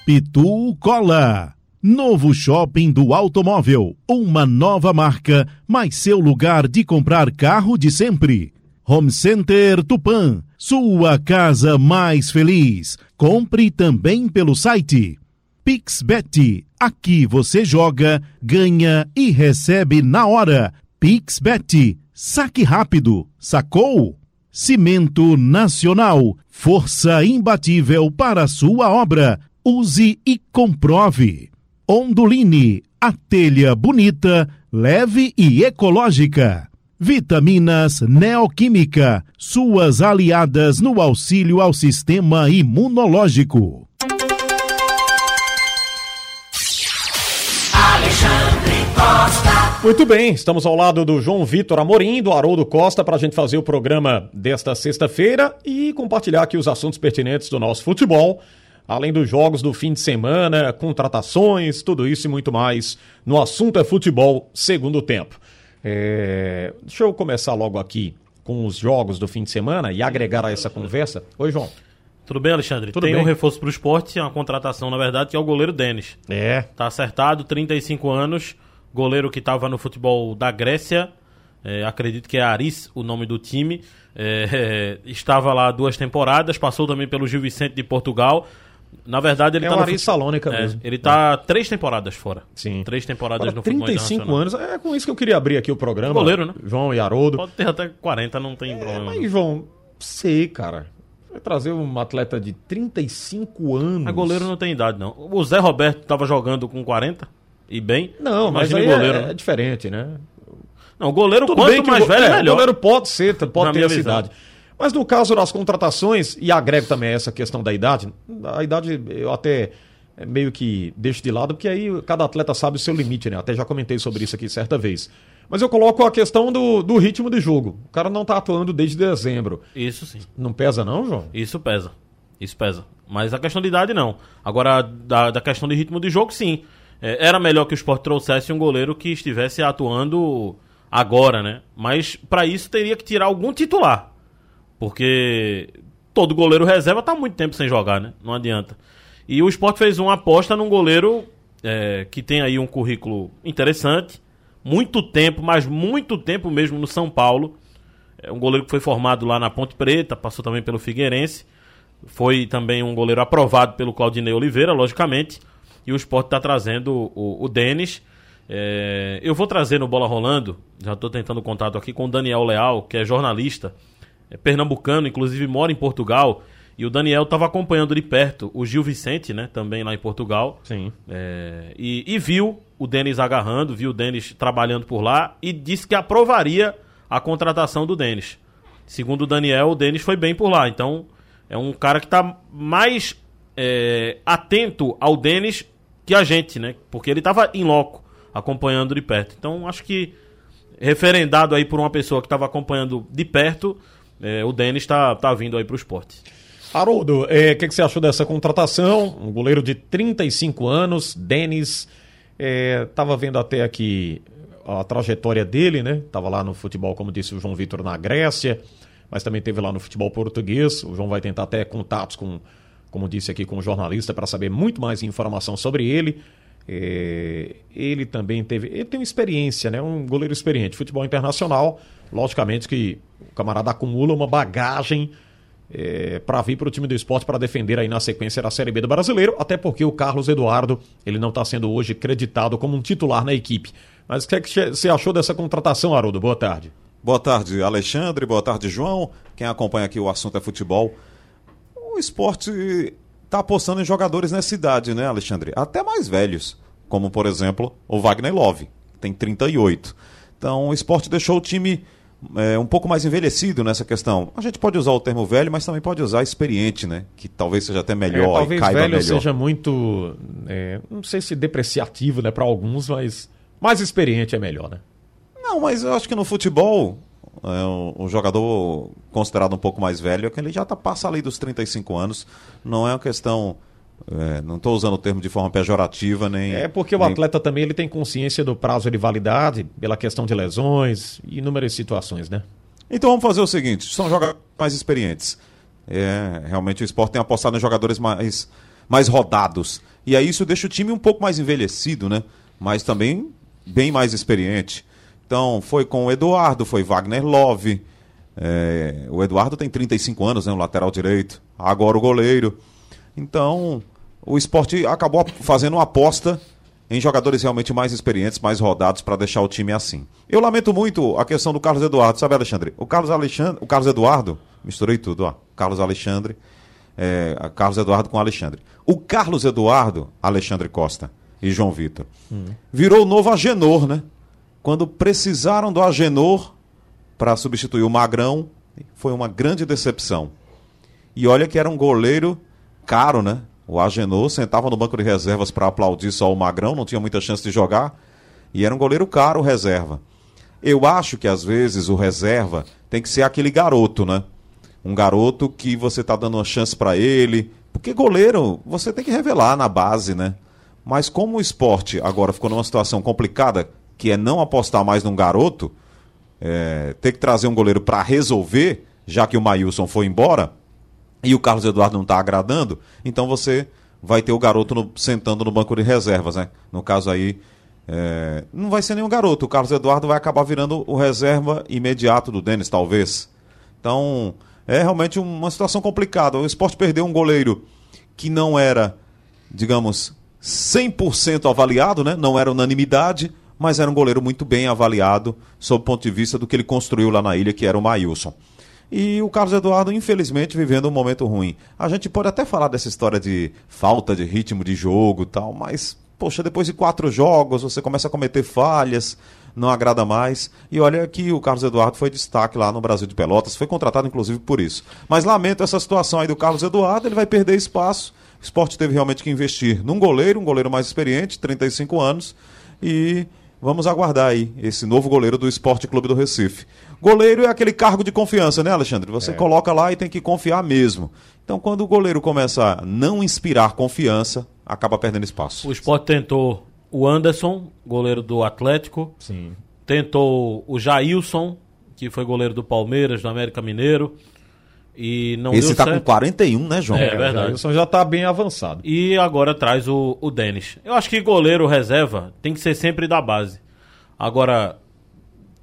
Pitu Cola. Novo shopping do automóvel. Uma nova marca, mas seu lugar de comprar carro de sempre. Home Center Tupan. Sua casa mais feliz. Compre também pelo site. PixBet. Aqui você joga, ganha e recebe na hora. PixBet. Saque rápido. Sacou? Cimento Nacional. Força imbatível para sua obra. Use e comprove. Onduline. A telha bonita, leve e ecológica. Vitaminas Neoquímica. Suas aliadas no auxílio ao sistema imunológico. Alexandre Costa. Muito bem, estamos ao lado do João Vitor Amorim, do Haroldo Costa, para a gente fazer o programa desta sexta-feira e compartilhar aqui os assuntos pertinentes do nosso futebol, além dos jogos do fim de semana, contratações, tudo isso e muito mais no Assunto é Futebol, segundo tempo. É, Deixa eu começar logo aqui com os jogos do fim de semana e agregar a essa conversa. Oi, João. Tudo bem, Alexandre? Tudo Tem bem. um reforço pro esporte, uma contratação, na verdade, que é o goleiro Denis. É. Tá acertado, 35 anos, goleiro que estava no futebol da Grécia, é, acredito que é Aris o nome do time, é, estava lá duas temporadas, passou também pelo Gil Vicente de Portugal. Na verdade, ele É tá o no Salônica É, mesmo. Ele tá três temporadas fora. Sim. Três temporadas Agora, no futebol 35 internacional. anos, é com isso que eu queria abrir aqui o programa. Goleiro, né? João e Haroldo. Pode ter até 40, não tem problema. Mas, João, sei, cara. Vai trazer um atleta de 35 anos. Mas goleiro não tem idade, não. O Zé Roberto estava jogando com 40 e bem. Não, mas aí goleiro. é, né? é diferente, né? Não, o goleiro, Tudo quanto bem que mais o, velho, é, melhor. O goleiro pode ser, pode Na ter essa visão. Mas no caso das contratações, e agrego também essa questão da idade, a idade eu até é, meio que deixo de lado, porque aí cada atleta sabe o seu limite, né? Até já comentei sobre isso aqui certa vez. Mas eu coloco a questão do, do ritmo de jogo. O cara não tá atuando desde dezembro. Isso sim. Não pesa não, João? Isso pesa. Isso pesa. Mas a questão de idade, não. Agora, da, da questão de ritmo de jogo, sim. É, era melhor que o Sport trouxesse um goleiro que estivesse atuando agora, né? Mas para isso teria que tirar algum titular. Porque todo goleiro reserva tá há muito tempo sem jogar, né? Não adianta. E o Sport fez uma aposta num goleiro é, que tem aí um currículo interessante. Muito tempo, mas muito tempo mesmo no São Paulo. É um goleiro que foi formado lá na Ponte Preta, passou também pelo Figueirense. Foi também um goleiro aprovado pelo Claudinei Oliveira, logicamente. E o Sport está trazendo o, o Denis. É, eu vou trazer no Bola Rolando, já estou tentando contato aqui com o Daniel Leal, que é jornalista, é pernambucano, inclusive mora em Portugal. E o Daniel estava acompanhando de perto o Gil Vicente, né? Também lá em Portugal. Sim. É, e, e viu o Denis agarrando, viu o Denis trabalhando por lá e disse que aprovaria a contratação do Denis. Segundo o Daniel, o Denis foi bem por lá. Então, é um cara que está mais é, atento ao Denis que a gente, né? Porque ele estava em loco, acompanhando de perto. Então, acho que referendado aí por uma pessoa que estava acompanhando de perto, é, o Denis está tá vindo aí para o esporte. Haroldo, o que, que você achou dessa contratação? Um goleiro de 35 anos, Denis. Estava vendo até aqui a trajetória dele, né? Tava lá no futebol, como disse o João Vitor, na Grécia, mas também teve lá no futebol português. O João vai tentar até contatos com, como disse aqui, com o jornalista para saber muito mais informação sobre ele. É, ele também teve. Ele tem uma experiência, né? Um goleiro experiente. Futebol internacional, logicamente que o camarada acumula uma bagagem é, para vir para o time do esporte para defender aí na sequência da Série B do Brasileiro, até porque o Carlos Eduardo ele não está sendo hoje creditado como um titular na equipe. Mas o que, é que você achou dessa contratação, Haroldo? Boa tarde. Boa tarde, Alexandre. Boa tarde, João. Quem acompanha aqui o assunto é futebol. O esporte está apostando em jogadores nessa idade, né, Alexandre? Até mais velhos, como por exemplo o Wagner Love, que tem 38. Então o esporte deixou o time é, um pouco mais envelhecido nessa questão. A gente pode usar o termo velho, mas também pode usar experiente, né? Que talvez seja até melhor é, talvez e caiba velho melhor. seja muito, é, não sei se depreciativo, né, para alguns, mas mais experiente é melhor, né? Não, mas eu acho que no futebol, é, o, o jogador considerado um pouco mais velho é que ele já tá, passa ali dos 35 anos. Não é uma questão. É, não estou usando o termo de forma pejorativa, nem. É porque o nem- atleta também ele tem consciência do prazo de validade, pela questão de lesões e inúmeras situações, né? Então vamos fazer o seguinte: são jogadores mais experientes. É, realmente o esporte tem apostado em jogadores mais, mais rodados. E aí isso deixa o time um pouco mais envelhecido, né? Mas também bem mais experiente. Então foi com o Eduardo, foi Wagner Love. é, o Eduardo tem 35 anos, né? O lateral direito. Agora o goleiro. Então o esporte acabou fazendo uma aposta em jogadores realmente mais experientes, mais rodados para deixar o time assim. Eu lamento muito a questão do Carlos Eduardo, sabe, Alexandre? O Carlos Alexandre, o Carlos Eduardo, misturei tudo, ó. Carlos Alexandre, é, Carlos Eduardo com Alexandre. O Carlos Eduardo, Alexandre Costa e João Vitor, virou o novo Agenor, né? Quando precisaram do Agenor para substituir o Magrão, foi uma grande decepção. E olha que era um goleiro caro, né? O Agenor sentava no banco de reservas para aplaudir só o Magrão, não tinha muita chance de jogar. E era um goleiro caro, reserva. Eu acho que às vezes o reserva tem que ser aquele garoto, né? Um garoto que você tá dando uma chance para ele. Porque goleiro, você tem que revelar na base, né? Mas como o esporte agora ficou numa situação complicada, que é não apostar mais num garoto, é, ter que trazer um goleiro para resolver, já que o Maílson foi embora e o Carlos Eduardo não está agradando, então você vai ter o garoto no- sentando no banco de reservas, né? No caso aí, é, não vai ser nenhum garoto. O Carlos Eduardo vai acabar virando o reserva imediato do Denis, talvez. Então, é realmente uma situação complicada. O esporte perdeu um goleiro que não era, digamos, 100% avaliado, né? não era unanimidade, mas era um goleiro muito bem avaliado sob o ponto de vista do que ele construiu lá na ilha, que era o Maílson. E o Carlos Eduardo, infelizmente, vivendo um momento ruim. A gente pode até falar dessa história de falta de ritmo de jogo tal, mas, poxa, depois de quatro jogos você começa a cometer falhas, não agrada mais. E olha que o Carlos Eduardo foi destaque lá no Brasil de Pelotas, foi contratado inclusive por isso. Mas lamento essa situação aí do Carlos Eduardo, ele vai perder espaço. O esporte teve realmente que investir num goleiro, um goleiro mais experiente, 35 anos, e vamos aguardar aí esse novo goleiro do Esporte Clube do Recife. Goleiro é aquele cargo de confiança, né, Alexandre? Você É. coloca lá e tem que confiar mesmo. Então, quando o goleiro começa a não inspirar confiança, acaba perdendo espaço. O Sport tentou o Anderson, goleiro do Atlético. Sim. Tentou o Jailson, que foi goleiro do Palmeiras, do América Mineiro. E não Esse tá certo. com 41, né, João? É, verdade. Jailson já tá bem avançado. E agora traz o, o Denis. Eu acho que goleiro reserva tem que ser sempre da base. Agora,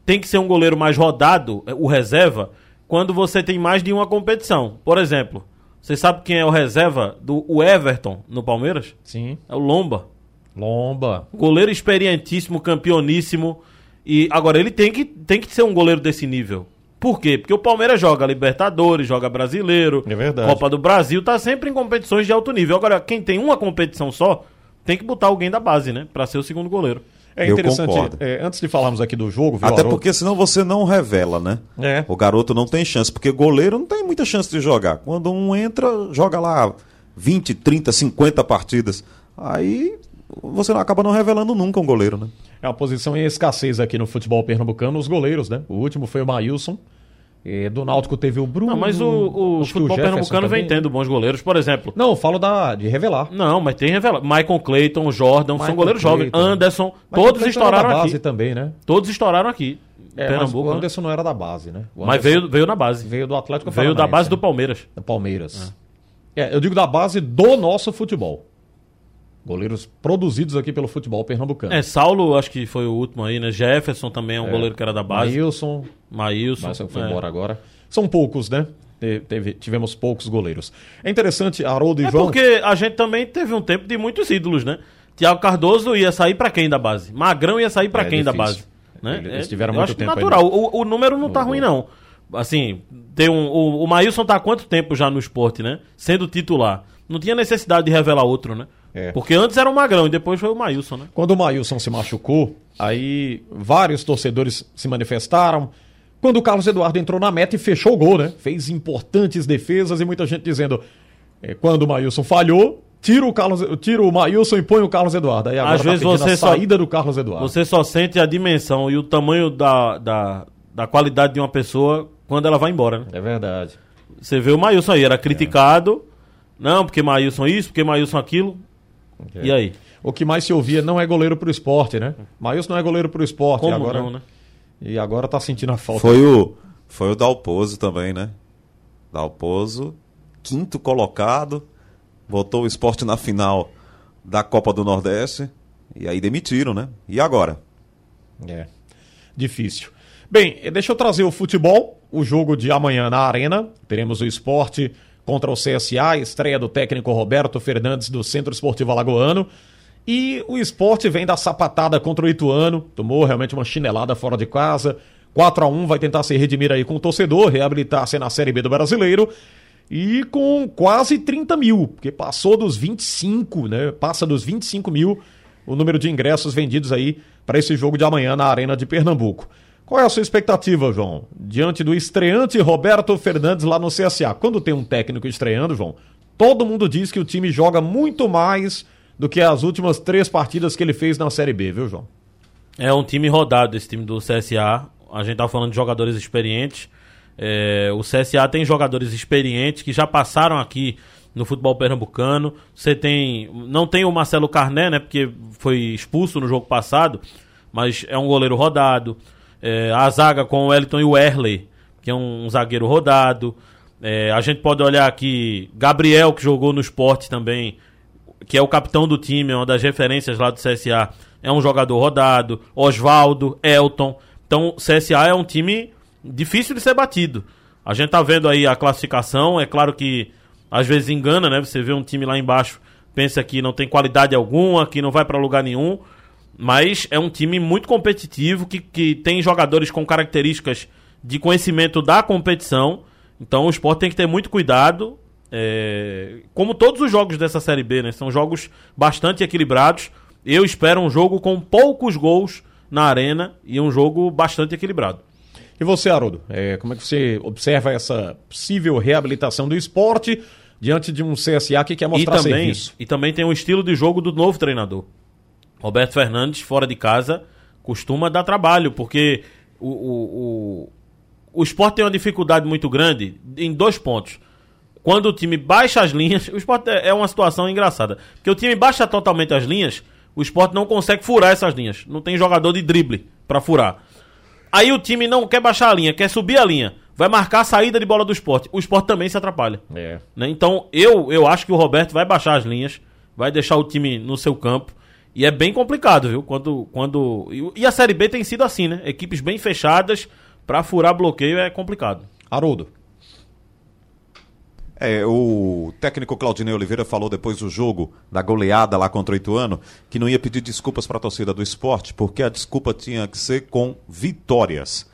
tem que ser um goleiro mais rodado, é, o reserva, quando você tem mais de uma competição. Por exemplo, você sabe quem é o reserva do o Everton no Palmeiras? Sim. É o Lomba. Lomba. Goleiro experientíssimo, campeoníssimo. E agora ele tem que, tem que ser um goleiro desse nível. Por quê? Porque o Palmeiras joga Libertadores, joga Brasileiro, É verdade. Copa do Brasil, tá sempre em competições de alto nível. Agora, quem tem uma competição só, tem que botar alguém da base, né? Pra ser o segundo goleiro. É Eu interessante, é, antes de falarmos aqui do jogo, viu, Até Haroldo? porque senão você não revela, né? É. O garoto não tem chance, porque goleiro não tem muita chance de jogar. Quando um entra, joga lá 20, 30, 50 partidas. Aí você não acaba não revelando nunca um goleiro, né? É uma posição em escassez aqui no futebol pernambucano, os goleiros, né? O último foi o Maílson. E do Náutico teve o Bruno. Não, mas o, o futebol Jefferson pernambucano vem também. tendo bons goleiros. Por exemplo. Não, eu falo da, de revelar. Não, mas tem revelado. Michael Clayton, Jordan, são Michael goleiros jovens. Clayton. Anderson, Michael todos Clayton estouraram era da base aqui. também, né? Todos estouraram aqui. É, Pernambuco. o né? Anderson não era da base, né? O Mas veio, veio na base. veio do Atlético Veio da base do né? Palmeiras. Do Palmeiras. É, eu digo da base do nosso futebol. Goleiros produzidos aqui pelo futebol pernambucano. É, Saulo, acho que foi o último aí, né? Jefferson também é um É. goleiro que era da base. Maílson. Maílson. Maílson foi é. embora agora. São poucos, né? Te- teve- tivemos poucos goleiros. É interessante, Haroldo e É João. porque a gente também teve um tempo de muitos ídolos, né? Tiago Cardoso ia sair pra quem da base? Magrão ia sair pra É quem da difícil. base? Né? Eles- É, tiveram eu muito tempo natural. no- O, o número não tá ruim, não. Assim, tem um, o, o Maílson tá há quanto tempo já no esporte, né? Sendo titular. Não tinha necessidade de revelar outro, né? É. Porque antes era o Magrão e depois foi o Maílson, né? Quando o Maílson se machucou, aí vários torcedores se manifestaram. Quando o Carlos Eduardo entrou na meta e fechou o gol, né? Fez importantes defesas e muita gente dizendo: é, quando o Maílson falhou, tira o, Carlos, tira o Maílson e põe o Carlos Eduardo. Aí agora Às tá vezes você a só- saída do Carlos Eduardo. Você só sente a dimensão e o tamanho da, da, da qualidade de uma pessoa quando ela vai embora, né? É verdade. Você vê o Maílson aí, era criticado. Não, porque Maílson isso, porque Maílson aquilo. É. E aí? O que mais se ouvia não é goleiro pro esporte, né? Maílson não é goleiro pro esporte. Como e agora, não, né? E agora tá sentindo a falta. Foi o, foi o Dalpozo também, né? Dalpozo, quinto colocado, botou o esporte na final da Copa do Nordeste e aí demitiram, né? E agora? É. Difícil. Bem, eh, deixa eu trazer o futebol. O jogo de amanhã na Arena. Teremos o esporte contra o CSA, estreia do técnico Roberto Fernandes do Centro Esportivo Alagoano. E o esporte vem da sapatada contra o Ituano, tomou realmente uma chinelada fora de casa. 4 a 1 vai tentar se redimir aí com o torcedor, reabilitar-se na Série B do Brasileiro. E com quase 30 mil, porque passou dos 25, né? Passa dos 25 mil o número de ingressos vendidos aí para esse jogo de amanhã na Arena de Pernambuco. Qual é a sua expectativa, João? Diante do estreante Roberto Fernandes lá no CSA. Quando tem um técnico estreando, João, todo mundo diz que o time joga muito mais do que as últimas três partidas que ele fez na Série B, viu, João? É um time rodado esse time do CSA. A gente tá falando de jogadores experientes. É, o CSA tem jogadores experientes que já passaram aqui no futebol pernambucano. Você tem. Não tem o Marcelo Carné, né? Porque foi expulso no jogo passado. Mas é um goleiro rodado. É, a zaga com o Wellington e o Erley, que é um, um zagueiro rodado. É, a gente pode olhar aqui. Gabriel, que jogou no esporte também. Que é o capitão do time, é uma das referências lá do CSA. É um jogador rodado. Oswaldo, Elton. Então, o CSA é um time difícil de ser batido. A gente tá vendo aí a classificação. É claro que às vezes engana, né? Você vê um time lá embaixo, pensa que não tem qualidade alguma, que não vai para lugar nenhum. Mas é um time muito competitivo, que, que tem jogadores com características de conhecimento da competição. Então o esporte tem que ter muito cuidado. é, como todos os jogos dessa Série B, né? São jogos bastante equilibrados. Eu espero um jogo com poucos gols na arena e um jogo bastante equilibrado. E você, Haroldo, é, como é que você observa essa possível reabilitação do esporte diante de um CSA que quer mostrar e também, serviço? E também tem o estilo de jogo do novo treinador. Roberto Fernandes, fora de casa, costuma dar trabalho, porque o, o, o, o esporte tem uma dificuldade muito grande em dois pontos. Quando o time baixa as linhas, o esporte é é uma situação engraçada. Porque o time baixa totalmente as linhas, o esporte não consegue furar essas linhas. Não tem jogador de drible para furar. Aí o time não quer baixar a linha, quer subir a linha. Vai marcar a saída de bola do esporte. O esporte também se atrapalha. É. né? Então, eu, eu acho que o Roberto vai baixar as linhas, vai deixar o time no seu campo. E é bem complicado, viu? Quando. quando e- a Série B tem sido assim, né? Equipes bem fechadas, pra furar bloqueio é complicado. Haroldo. É, o técnico Claudinei Oliveira falou depois do jogo, da goleada lá contra o Ituano, que não ia pedir desculpas para a torcida do esporte, porque a desculpa tinha que ser com vitórias.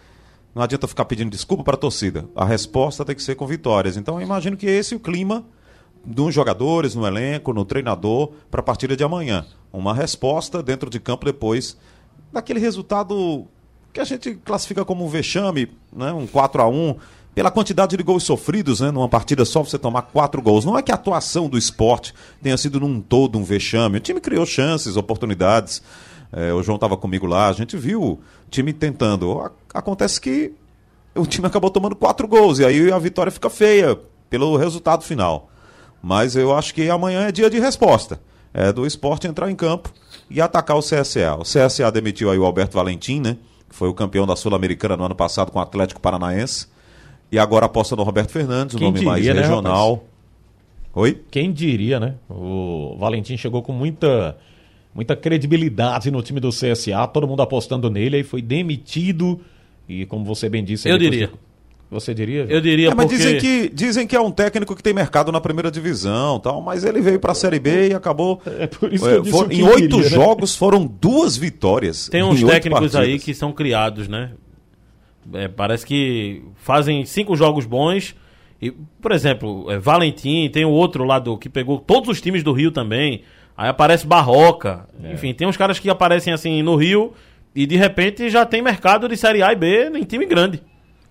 Não adianta ficar pedindo desculpa para a torcida. A resposta tem que ser com vitórias. Então eu imagino que esse é o clima dos jogadores, no elenco, no treinador, para a partida de amanhã. Uma resposta dentro de campo depois daquele resultado que a gente classifica como um vexame, né? um 4 a 1 pela quantidade de gols sofridos, né? Numa partida só você tomar quatro gols. Não é que a atuação do esporte tenha sido num todo um vexame. O time criou chances, oportunidades. É, o João estava comigo lá, a gente viu o time tentando. Acontece que o time acabou tomando quatro gols e aí a vitória fica feia pelo resultado final. Mas eu acho que amanhã é dia de resposta. É do esporte entrar em campo e atacar o CSA. O CSA demitiu aí o Alberto Valentim, né? Que foi o campeão da Sul-Americana no ano passado com o Atlético Paranaense. E agora aposta no Roberto Fernandes, o Quem nome mais diria, né, regional. rapaz? Oi? Quem diria, né? O Valentim chegou com muita, muita credibilidade no time do CSA, todo mundo apostando nele, aí foi demitido. E como você bem disse... Eu diria. Você diria? Eu diria É, mas porque... dizem que, dizem que é um técnico que tem mercado na primeira divisão, tal, mas ele veio para a Série B e acabou. É por isso É, que eu disse for- o que em oito né? jogos foram duas vitórias. Tem uns técnicos aí que são criados, né? É, parece que fazem cinco jogos bons. E, por exemplo, é, Valentim, tem o outro lá do que pegou todos os times do Rio também. Aí aparece Barroca. Enfim, tem uns caras que aparecem assim no Rio e de repente já tem mercado de Série A e B em time grande.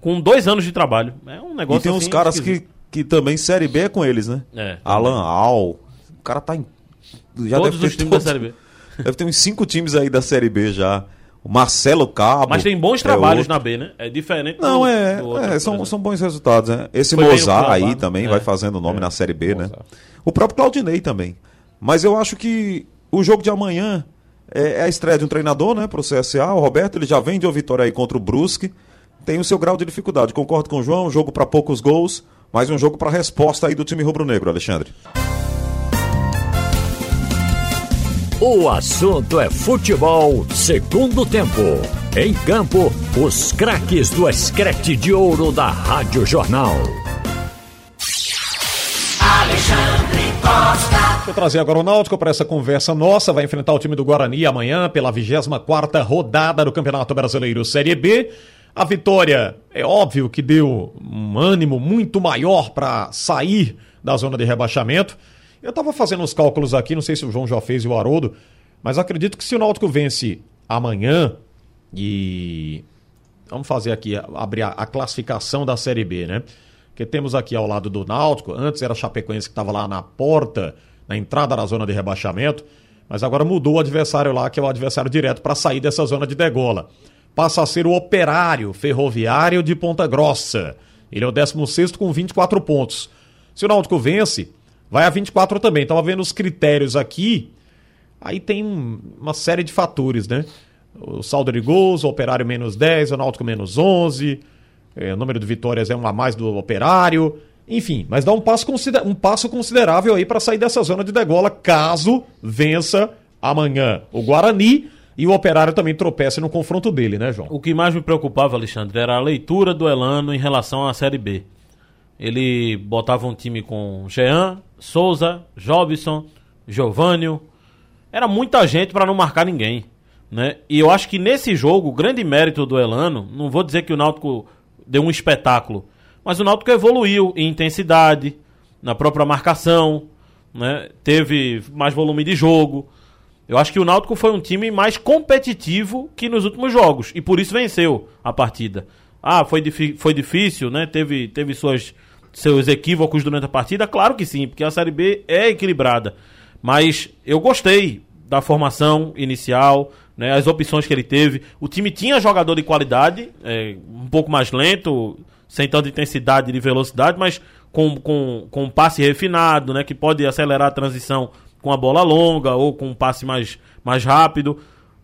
Com dois anos de trabalho. É um negócio E tem uns assim, caras que, esquisito. que também Série B é com eles, né? É, Alan Al. O cara tá em. Já Todos deve ter os times da Série B. Deve ter uns cinco times aí da Série B já. O Marcelo Cabo. Mas tem bons é trabalhos outro. na B, né? É diferente Não, do- é, do outro, é, são, são bons resultados, né? Esse Foi Mozart aí né? também É. vai fazendo nome na Série B, né? O próprio Claudinei também. Mas eu acho que o jogo de amanhã é, é a estreia de um treinador, né, pro CSA. O Roberto, ele já vem de uma vitória aí contra o Brusque. Tem o seu grau de dificuldade. Concordo com o João, um jogo para poucos gols, mas um jogo para resposta aí do time rubro-negro, Alexandre. O assunto é futebol segundo tempo. Em campo, os craques do escrete de ouro da Rádio Jornal. Deixa eu trazer agora o Náutico para essa conversa nossa. Vai enfrentar o time do Guarani amanhã pela 24 rodada do Campeonato Brasileiro Série B. A vitória é óbvio que deu um ânimo muito maior para sair da zona de rebaixamento. Eu estava fazendo os cálculos aqui, não sei se o João já fez e o Haroldo, mas acredito que se o Náutico vence amanhã e vamos fazer aqui abrir a, a classificação da Série B, né? Que temos aqui ao lado do Náutico, antes era Chapecoense que estava lá na porta na entrada da zona de rebaixamento, mas agora mudou o adversário lá, que é o adversário direto, para sair dessa zona de degola. Passa a ser o Operário Ferroviário de Ponta Grossa. Ele é o 16 com 24 pontos. Se o Náutico vence, vai a 24 também. Estava vendo os critérios aqui. Aí tem uma série de fatores, né? O saldo de gols, o Operário menos 10, o Náutico menos 11. É, o número de vitórias é um a mais do Operário. Enfim, mas dá um passo, consider... um passo considerável aí para sair dessa zona de degola, caso vença amanhã o Guarani e o Operário também tropece no confronto dele, né, João? O que mais me preocupava, Alexandre, era a leitura do Elano em relação à Série B. Ele botava um time com Jean, Souza, Jobson, Giovânio. Era muita gente para não marcar ninguém. Né? E eu acho que nesse jogo, o grande mérito do Elano, não vou dizer que o Náutico deu um espetáculo, mas o Náutico evoluiu em intensidade, na própria marcação, né? teve mais volume de jogo. Eu acho que o Náutico foi um time mais competitivo que nos últimos jogos e por isso venceu a partida. Ah, foi, foi difícil, né? Teve, teve suas, seus equívocos durante a partida? Claro que sim, porque a Série B é equilibrada. Mas eu gostei da formação inicial, né, as opções que ele teve. O time tinha jogador de qualidade, é, um pouco mais lento, sem tanta intensidade de velocidade, mas com, com, com um passe refinado, né, que pode acelerar a transição com a bola longa ou com um passe mais, mais rápido.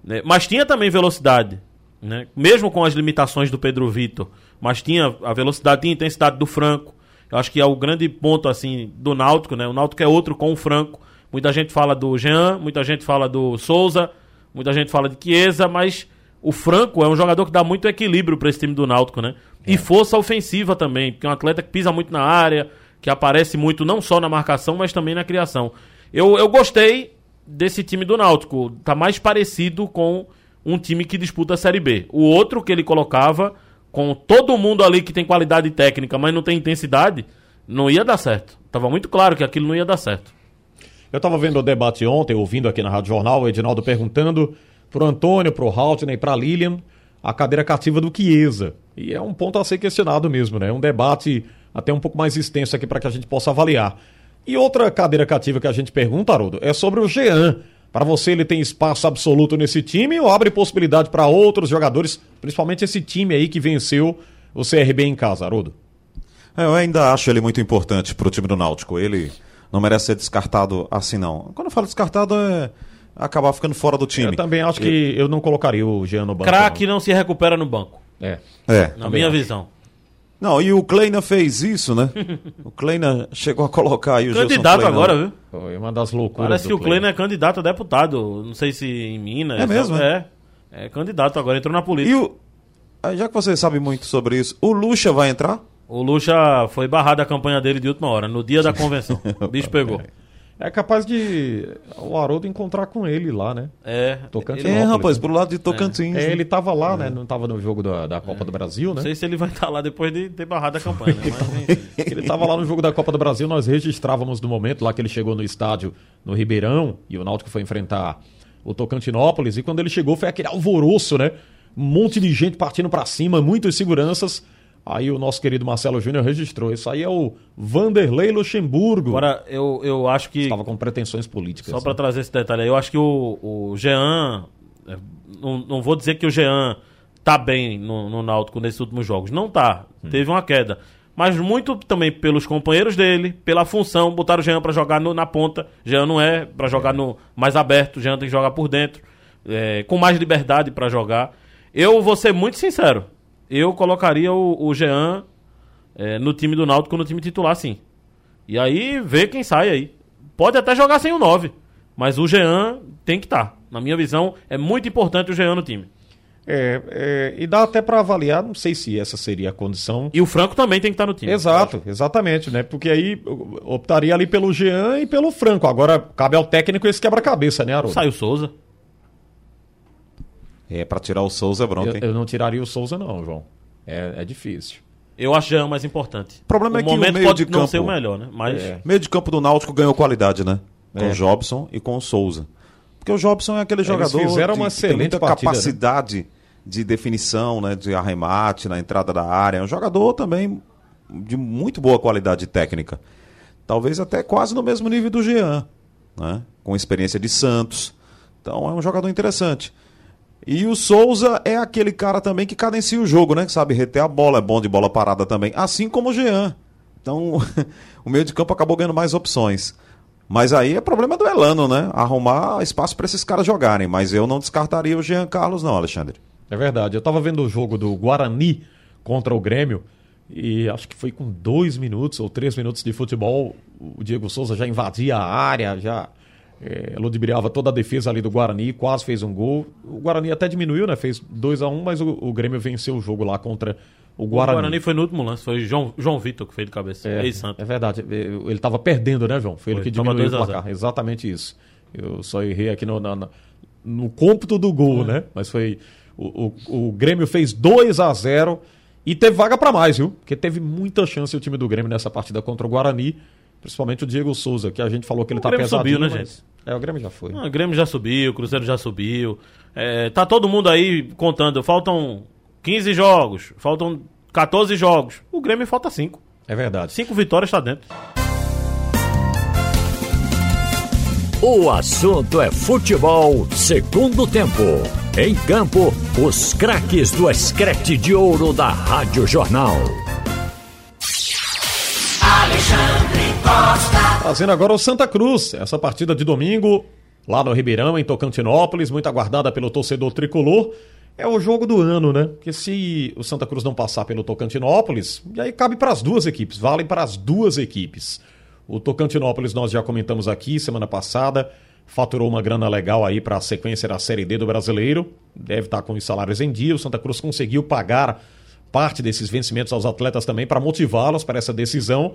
Né, mas tinha também velocidade, né, mesmo com as limitações do Pedro Vitor. Mas tinha a velocidade e intensidade do Franco. Eu acho que é o grande ponto assim do Náutico, né? O Náutico é outro com o Franco. Muita gente fala do Jean, muita gente fala do Souza, muita gente fala de Chiesa, mas o Franco é um jogador que dá muito equilíbrio para esse time do Náutico, né? É. E força ofensiva também, porque é um atleta que pisa muito na área, que aparece muito não só na marcação, mas também na criação. Eu, eu gostei desse time do Náutico, tá mais parecido com um time que disputa a Série B. O outro que ele colocava, com todo mundo ali que tem qualidade técnica, mas não tem intensidade, não ia dar certo. Tava muito claro que aquilo não ia dar certo. Eu estava vendo o debate ontem, ouvindo aqui na Rádio Jornal, o Edinaldo perguntando pro Antônio, pro Haltner e pra Lilian a cadeira cativa do Chiesa. E é um ponto a ser questionado mesmo, né? É um debate até um pouco mais extenso aqui para que a gente possa avaliar. E outra cadeira cativa que a gente pergunta, Haroldo, é sobre o Jean. Para você, ele tem espaço absoluto nesse time ou abre possibilidade para outros jogadores, principalmente esse time aí que venceu o CRB em casa, Haroldo? É, eu ainda acho ele muito importante para o time do Náutico. Ele não merece ser descartado assim, não. Quando eu falo descartado, é acabar ficando fora do time. Eu também acho que eu não colocaria o Jean no banco. Craque não. não se recupera no banco. É. É. Na minha acho. visão. Não, e o Kleina fez isso, né? o Kleina chegou a colocar aí o Candidato agora, viu? Foi uma das loucuras. Parece que o Kleina é candidato a deputado. Não sei se em Minas. É mesmo? É. É, é candidato agora, entrou na política. E o. Já que você sabe muito sobre isso, o Lucha vai entrar? O Lucha foi barrado a campanha dele de última hora, no dia da convenção. o bicho pegou. É capaz de o Haroldo encontrar com ele lá, né? É. Tocantins. É, rapaz, pro lado de Tocantins. É, é ele tava lá, é. né? Não tava no jogo da, da Copa é. do Brasil, né? Não sei se ele vai estar lá depois de ter barrado a campanha, né? Mas, ele tava lá no jogo da Copa do Brasil, nós registrávamos no momento lá que ele chegou no estádio no Ribeirão e o Náutico foi enfrentar o Tocantinópolis e quando ele chegou foi aquele alvoroço, né? Um monte de gente partindo para cima, muitas seguranças. Aí o nosso querido Marcelo Júnior registrou. Isso aí é o Vanderlei Luxemburgo. Agora, eu, eu acho que. Estava com pretensões políticas. Só para trazer esse detalhe aí, eu acho que o, o Jean. Não, não vou dizer que o Jean tá bem no, no Náutico nesses últimos jogos. Não tá. Hum. Teve uma queda. Mas muito também pelos companheiros dele, pela função. Botaram o Jean para jogar no, na ponta. Jean não é para jogar é. no mais aberto. Jean tem que jogar por dentro. É, com mais liberdade para jogar. Eu vou ser muito sincero eu colocaria o, o Jean é, no time do Náutico, no time titular, sim. E aí, ver quem sai aí. Pode até jogar sem o 9, mas o Jean tem que estar. Tá. Na minha visão, é muito importante o Jean no time. É, é, e dá até para avaliar, não sei se essa seria a condição. E o Franco também tem que estar no time. Exato, exatamente, né? Porque aí optaria ali pelo Jean e pelo Franco. Agora cabe ao técnico esse quebra-cabeça, né, Haroldo? Sai o Souza. É, para tirar o Souza é bronca, eu, hein? eu não tiraria o Souza, não, João. É, é difícil. Eu acho Jean mais importante. O problema o é que o momento meio pode de não campo, ser o melhor, né? Mas É. Meio de campo do Náutico ganhou qualidade, né? Com É. o Jobson e com o Souza. Porque o Jobson é aquele Eles jogador fizeram de- uma que tem excelente muita partida, né? capacidade de definição, né? De arremate na entrada da área. É um jogador também de muito boa qualidade técnica. Talvez até quase no mesmo nível do Jean, né? Com experiência de Santos. Então é um jogador interessante. E o Souza é aquele cara também que cadencia o jogo, né? Que sabe reter a bola, é bom de bola parada também. Assim como o Jean. Então, o meio de campo acabou ganhando mais opções. Mas aí é problema do Elano, né? Arrumar espaço para esses caras jogarem. Mas eu não descartaria o Jean Carlos, não, Alexandre. É verdade. Eu tava vendo o jogo do Guarani contra o Grêmio e acho que foi com dois minutos ou três minutos de futebol, o Diego Souza já invadia a área, já é, ludibriava toda a defesa ali do Guarani, quase fez um gol. O Guarani até diminuiu, né? Fez 2 a 1 um, mas o, o Grêmio venceu o jogo lá contra o o Guarani. Guarani foi no último lance. Foi João, João Vitor que fez de cabeça. É, é verdade. Ele estava perdendo, né, João? Foi, ele Foi, que toma diminuiu o 2 a 0. placar. Exatamente isso. Eu só errei aqui no, na- na- no cômputo do gol, né? Mas foi. O, o, o Grêmio fez 2 a 0 e teve vaga para mais, viu? Porque teve muita chance o time do Grêmio nessa partida contra o Guarani. Principalmente o Diego Souza, que a gente falou que ele O tá Grêmio pesadinho, subiu, né, mas- gente? É, o Grêmio já foi. Ah, o Grêmio já subiu, o Cruzeiro já subiu. É, tá todo mundo aí contando. Faltam 15 jogos, faltam 14 jogos. O Grêmio falta 5. É verdade. 5 vitórias está dentro. O assunto é futebol, segundo tempo. Em campo, os craques do escrete de ouro da Rádio Jornal. Alexandre Costa. Trazendo agora o Santa Cruz, essa partida de domingo, lá no Ribeirão, em Tocantinópolis, muito aguardada pelo torcedor tricolor. É o jogo do ano, né? Porque se o Santa Cruz não passar pelo Tocantinópolis, e aí cabe para as duas equipes, valem para as duas equipes. O Tocantinópolis nós já comentamos aqui semana passada, faturou uma grana legal aí para a sequência da Série D do Brasileiro, deve estar com os salários em dia. O Santa Cruz conseguiu pagar parte desses vencimentos aos atletas também para motivá-los para essa decisão.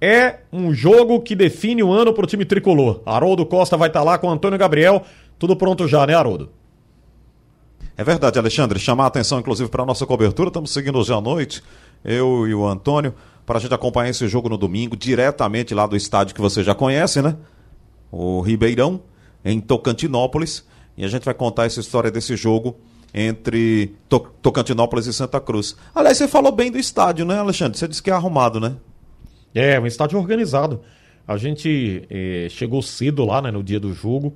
É um jogo que define o ano para o time tricolor. Haroldo Costa vai estar lá com Antônio Gabriel. Tudo pronto já, né, Haroldo? É verdade, Alexandre. Chamar a atenção, inclusive, para a nossa cobertura. Estamos seguindo hoje à noite, eu e o Antônio, para a gente acompanhar esse jogo no domingo, diretamente lá do estádio que você já conhece, né? O Ribeirão, em Tocantinópolis. E a gente vai contar essa história desse jogo entre To- Tocantinópolis e Santa Cruz. Aliás, você falou bem do estádio, né, Alexandre? Você disse que é arrumado, né? É, um estádio organizado. A gente eh, chegou cedo lá, né, no dia do jogo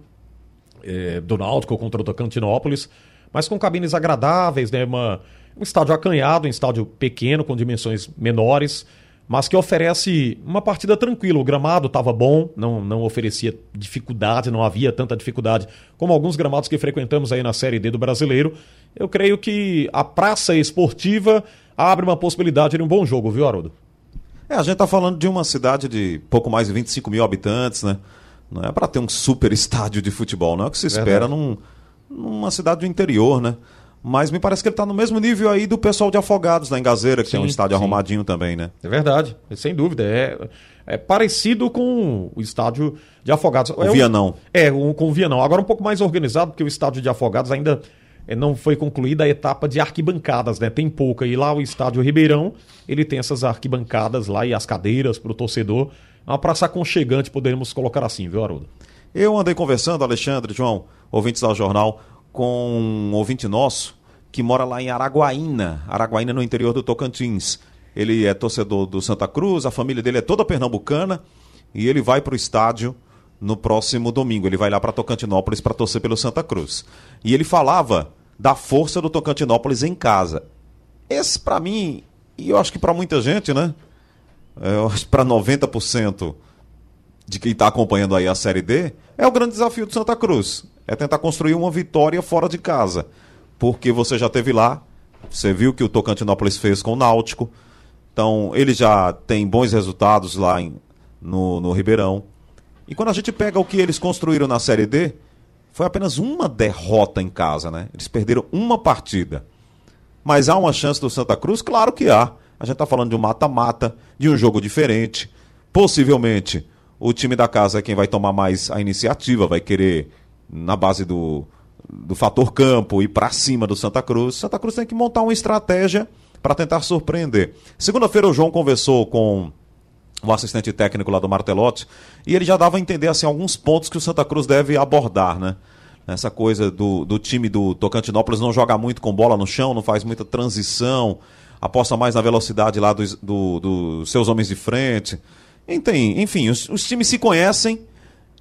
eh, do Náutico contra o Tocantinópolis, mas com cabines agradáveis, né, uma, um estádio acanhado, um estádio pequeno, com dimensões menores, mas que oferece uma partida tranquila. O gramado estava bom, não, não oferecia dificuldade, não havia tanta dificuldade como alguns gramados que frequentamos aí na Série D do Brasileiro. Eu creio que a praça esportiva abre uma possibilidade de um bom jogo, viu, Haroldo? É, a gente tá falando de uma cidade de pouco mais de 25 mil habitantes, né? Não é para ter um super estádio de futebol, não é o que se espera num, numa cidade do interior, né? Mas me parece que ele tá no mesmo nível aí do pessoal de Afogados, lá em Gazeira, que tem um Sim, estádio sim. arrumadinho também, né? É verdade, sem dúvida. É, é parecido com o estádio de Afogados. O é um- Vianão. É, um, com o Vianão. Agora um pouco mais organizado, porque o estádio de Afogados ainda eh, não foi concluída a etapa de arquibancadas, né? Tem pouca. E lá o estádio Ribeirão, ele tem essas arquibancadas lá e as cadeiras para o torcedor. É uma praça aconchegante, poderíamos colocar assim, viu, Haroldo? Eu andei conversando, Alexandre, João, ouvintes da jornal, com um ouvinte nosso que mora lá em Araguaína, Araguaína no interior do Tocantins. Ele é torcedor do Santa Cruz, a família dele é toda pernambucana e ele vai para o estádio no próximo domingo. Ele vai lá para Tocantinópolis para torcer pelo Santa Cruz. E ele falava da força do Tocantinópolis em casa. Esse, para mim, e eu acho que para muita gente, né? É, Eu acho para 90% de quem está acompanhando aí a Série D, é o grande desafio do Santa Cruz. É tentar construir uma vitória fora de casa. Porque você já teve lá, você viu que o Tocantinópolis fez com o Náutico. Então, ele já tem bons resultados lá em- no, no Ribeirão. E quando a gente pega o que eles construíram na Série D, foi apenas uma derrota em casa, né? Eles perderam uma partida. Mas há uma chance do Santa Cruz? Claro que há. A gente está falando de um mata-mata, de um jogo diferente. Possivelmente, o time da casa é quem vai tomar mais a iniciativa, vai querer, na base do, do fator campo, ir para cima do Santa Cruz. Santa Cruz tem que montar uma estratégia para tentar surpreender. Segunda-feira, o João conversou com o assistente técnico lá do Martelotti, e ele já dava a entender assim, alguns pontos que o Santa Cruz deve abordar, né? Essa coisa do, do time do Tocantinópolis não joga muito com bola no chão, não faz muita transição, aposta mais na velocidade lá dos do, do seus homens de frente. Enfim, enfim os, os times se conhecem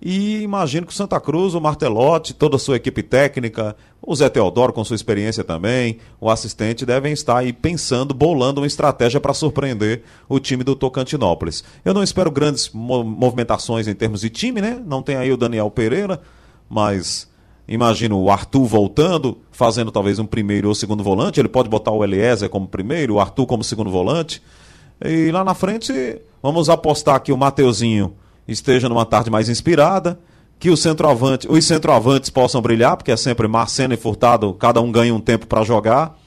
e imagino que o Santa Cruz, o Martelotti, toda a sua equipe técnica, o Zé Teodoro com sua experiência também, o assistente devem estar aí pensando, bolando uma estratégia para surpreender o time do Tocantinópolis. Eu não espero grandes mo movimentações em termos de time, né? Não tem aí o Daniel Pereira, mas imagino o Arthur voltando, fazendo talvez um primeiro ou segundo volante. Ele pode botar o Eliezer como primeiro, o Arthur como segundo volante. E lá na frente, vamos apostar que o Mateuzinho esteja numa tarde mais inspirada, que o centroavante, os centroavantes possam brilhar, porque é sempre Marcelo e Furtado, cada um ganha um tempo para jogar.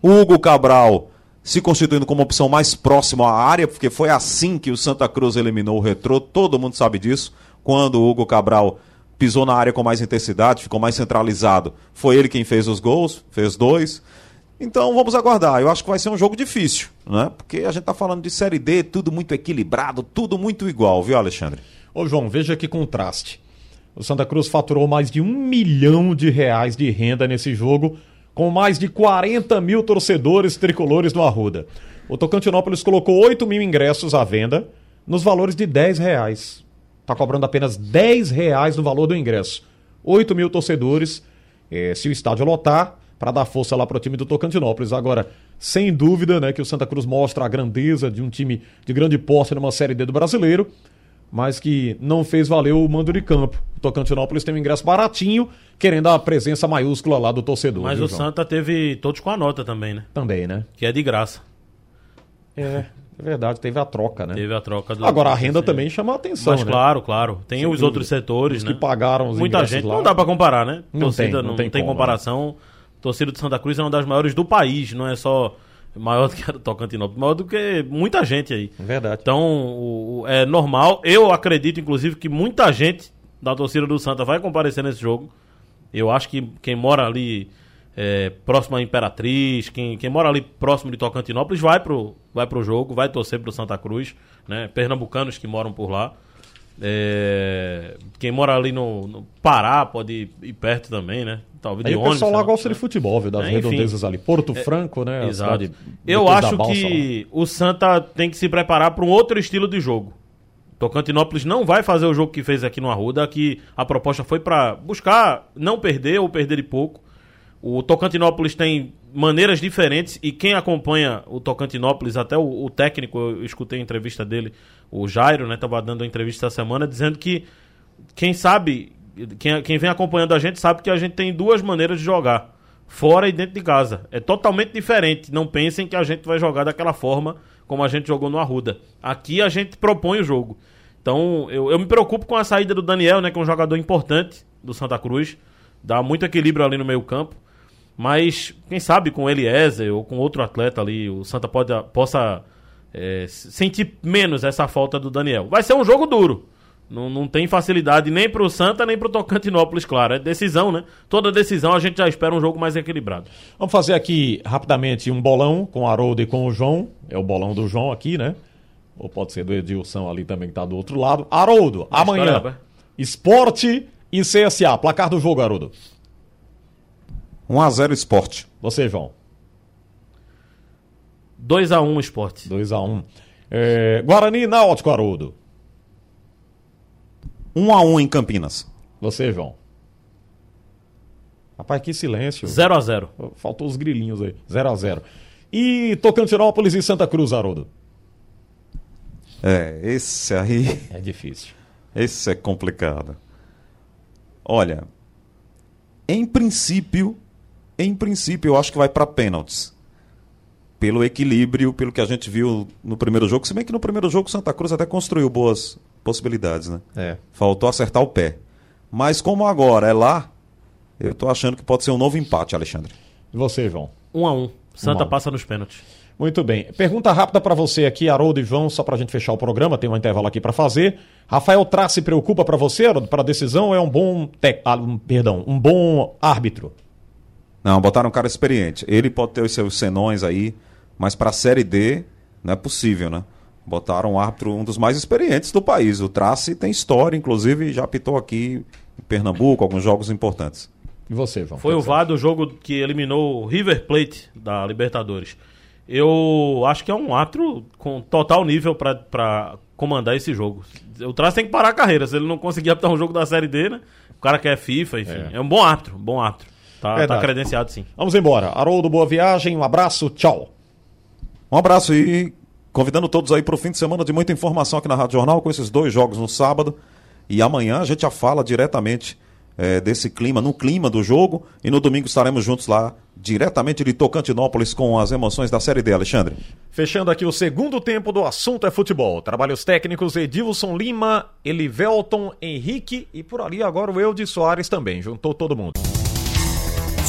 O Hugo Cabral se constituindo como opção mais próxima à área, porque foi assim que o Santa Cruz eliminou o Retrô, todo mundo sabe disso. Quando o Hugo Cabral pisou na área com mais intensidade, ficou mais centralizado, foi ele quem fez os gols, fez dois. Então vamos aguardar. Eu acho que vai ser um jogo difícil, né? Porque a gente está falando de Série D, tudo muito equilibrado, tudo muito igual, viu, Alexandre? Ô, João, veja que contraste. O Santa Cruz faturou mais de um milhão de reais de renda nesse jogo, com mais de 40 mil torcedores tricolores no Arruda. O Tocantinópolis colocou 8 mil ingressos à venda nos valores de 10 reais. Está cobrando apenas 10 reais no valor do ingresso. 8 mil torcedores. Eh, se o estádio lotar, para dar força lá para o time do Tocantinópolis. Agora, sem dúvida, né, que o Santa Cruz mostra a grandeza de um time de grande porte numa Série D do Brasileiro, mas que não fez valer o mando de campo. O Tocantinópolis tem um ingresso baratinho, querendo a presença maiúscula lá do torcedor. Mas viu, o João? Santa teve todos com a nota também, né? Também, né? Que é de graça. É, é verdade, teve a troca, né? Teve a troca do. Agora a renda também chama a atenção, Mas né? claro, claro. Tem Sem os dúvida. outros setores, Os né? que pagaram os Muita gente. lá. Não dá pra comparar, né? Não Torcida tem, não não tem tem, como, né? Torcida do Santa Cruz é uma das maiores do país, não é só maior do que a do Tocantinópolis, maior do que muita gente aí. Verdade. Então, o- o- é normal. Eu acredito, inclusive, que muita gente da torcida do Santa vai comparecer nesse jogo. Eu acho que quem mora ali é, próximo à Imperatriz, quem, quem mora ali próximo de Tocantinópolis vai pro, vai pro jogo, vai torcer pro Santa Cruz, né? Pernambucanos que moram por lá. É, quem mora ali no, no Pará pode ir perto também, né? Talvez Aí de o ônibus. pessoal lá lá. gosta de futebol, viu? Das É, redondezas ali. Porto É, Franco, né? Exato. Eu acho que o Santa tem que se preparar para um outro estilo de jogo. Tocantinópolis não vai fazer o jogo que fez aqui no Arruda, que a proposta foi para buscar não perder ou perder de pouco. O Tocantinópolis tem maneiras diferentes e quem acompanha o Tocantinópolis, até o, o técnico, eu escutei a entrevista dele, o Jairo, né, tava dando a entrevista essa semana, dizendo que quem sabe, quem, quem vem acompanhando a gente sabe que a gente tem duas maneiras de jogar, fora e dentro de casa. É totalmente diferente. Não pensem que a gente vai jogar daquela forma como a gente jogou no Arruda. Aqui a gente propõe o jogo. Então, eu, eu me preocupo com a saída do Daniel, né, que é um jogador importante do Santa Cruz. Dá muito equilíbrio ali no meio campo. Mas, quem sabe com Eliezer ou com outro atleta ali, o Santa pode, possa é, sentir menos essa falta do Daniel. Vai ser um jogo duro. Não, não tem facilidade nem pro Santa, nem pro Tocantinópolis, claro. É decisão, né? Toda decisão a gente já espera um jogo mais equilibrado. Vamos fazer aqui rapidamente um bolão com o Haroldo e com o João. É o bolão do João aqui, né? Ou pode ser do Edilson ali também que tá do outro lado. Haroldo, amanhã. rapaz. Esporte e CSA. Placar do jogo, Haroldo. 1x0 esporte. Você, João. 2x1 esporte. 2x1. É, Guarani e Náutico, Haroldo. 1x1 em Campinas. Você, João. Rapaz, que silêncio. 0x0. Faltou os grilinhos aí. 0x0. E Tocantinópolis e Santa Cruz, Haroldo. É, esse aí. É difícil. Esse é complicado. Olha, em princípio, em princípio, eu acho que vai para pênaltis. Pelo equilíbrio, pelo que a gente viu no primeiro jogo. Se bem que no primeiro jogo Santa Cruz até construiu boas possibilidades, né? É. Faltou acertar o pé. Mas como agora é lá, Eu tô achando que pode ser um novo empate, Alexandre. E você, João? Um a um. Santa Um a um. passa nos pênaltis. Muito bem. Pergunta rápida para você aqui, Haroldo e João, só para a gente fechar o programa, tem um intervalo aqui para fazer. Rafael Trace preocupa para você, Haroldo, para a decisão é um bom, tec... ah, um- perdão, um bom árbitro? Não, botaram um cara experiente. Ele pode ter os seus senões aí, mas pra Série D não é possível, né? Botaram um árbitro, um dos mais experientes do país. O Trace tem história, inclusive já apitou aqui em Pernambuco, alguns jogos importantes. E você, João? Foi o VAR do jogo que eliminou o River Plate da Libertadores. Eu acho que é um árbitro com total nível pra- pra comandar esse jogo. O Trace tem que parar a carreira. Se ele não conseguir apitar um jogo da Série D, né? O cara quer FIFA, enfim. É, um bom árbitro, bom árbitro. Tá, tá credenciado sim. Vamos embora. Haroldo, boa viagem, um abraço, tchau. Um abraço e convidando todos aí para o fim de semana de muita informação aqui na Rádio Jornal com esses dois jogos no sábado. E amanhã a gente já fala diretamente eh, desse clima, no clima do jogo. E no domingo estaremos juntos lá, diretamente de Tocantinópolis, com as emoções da Série D, Alexandre. Fechando aqui o segundo tempo do assunto é futebol. Trabalhos técnicos Edilson Lima, Elivelton, Henrique e por ali agora o Eudes Soares também. Juntou todo mundo.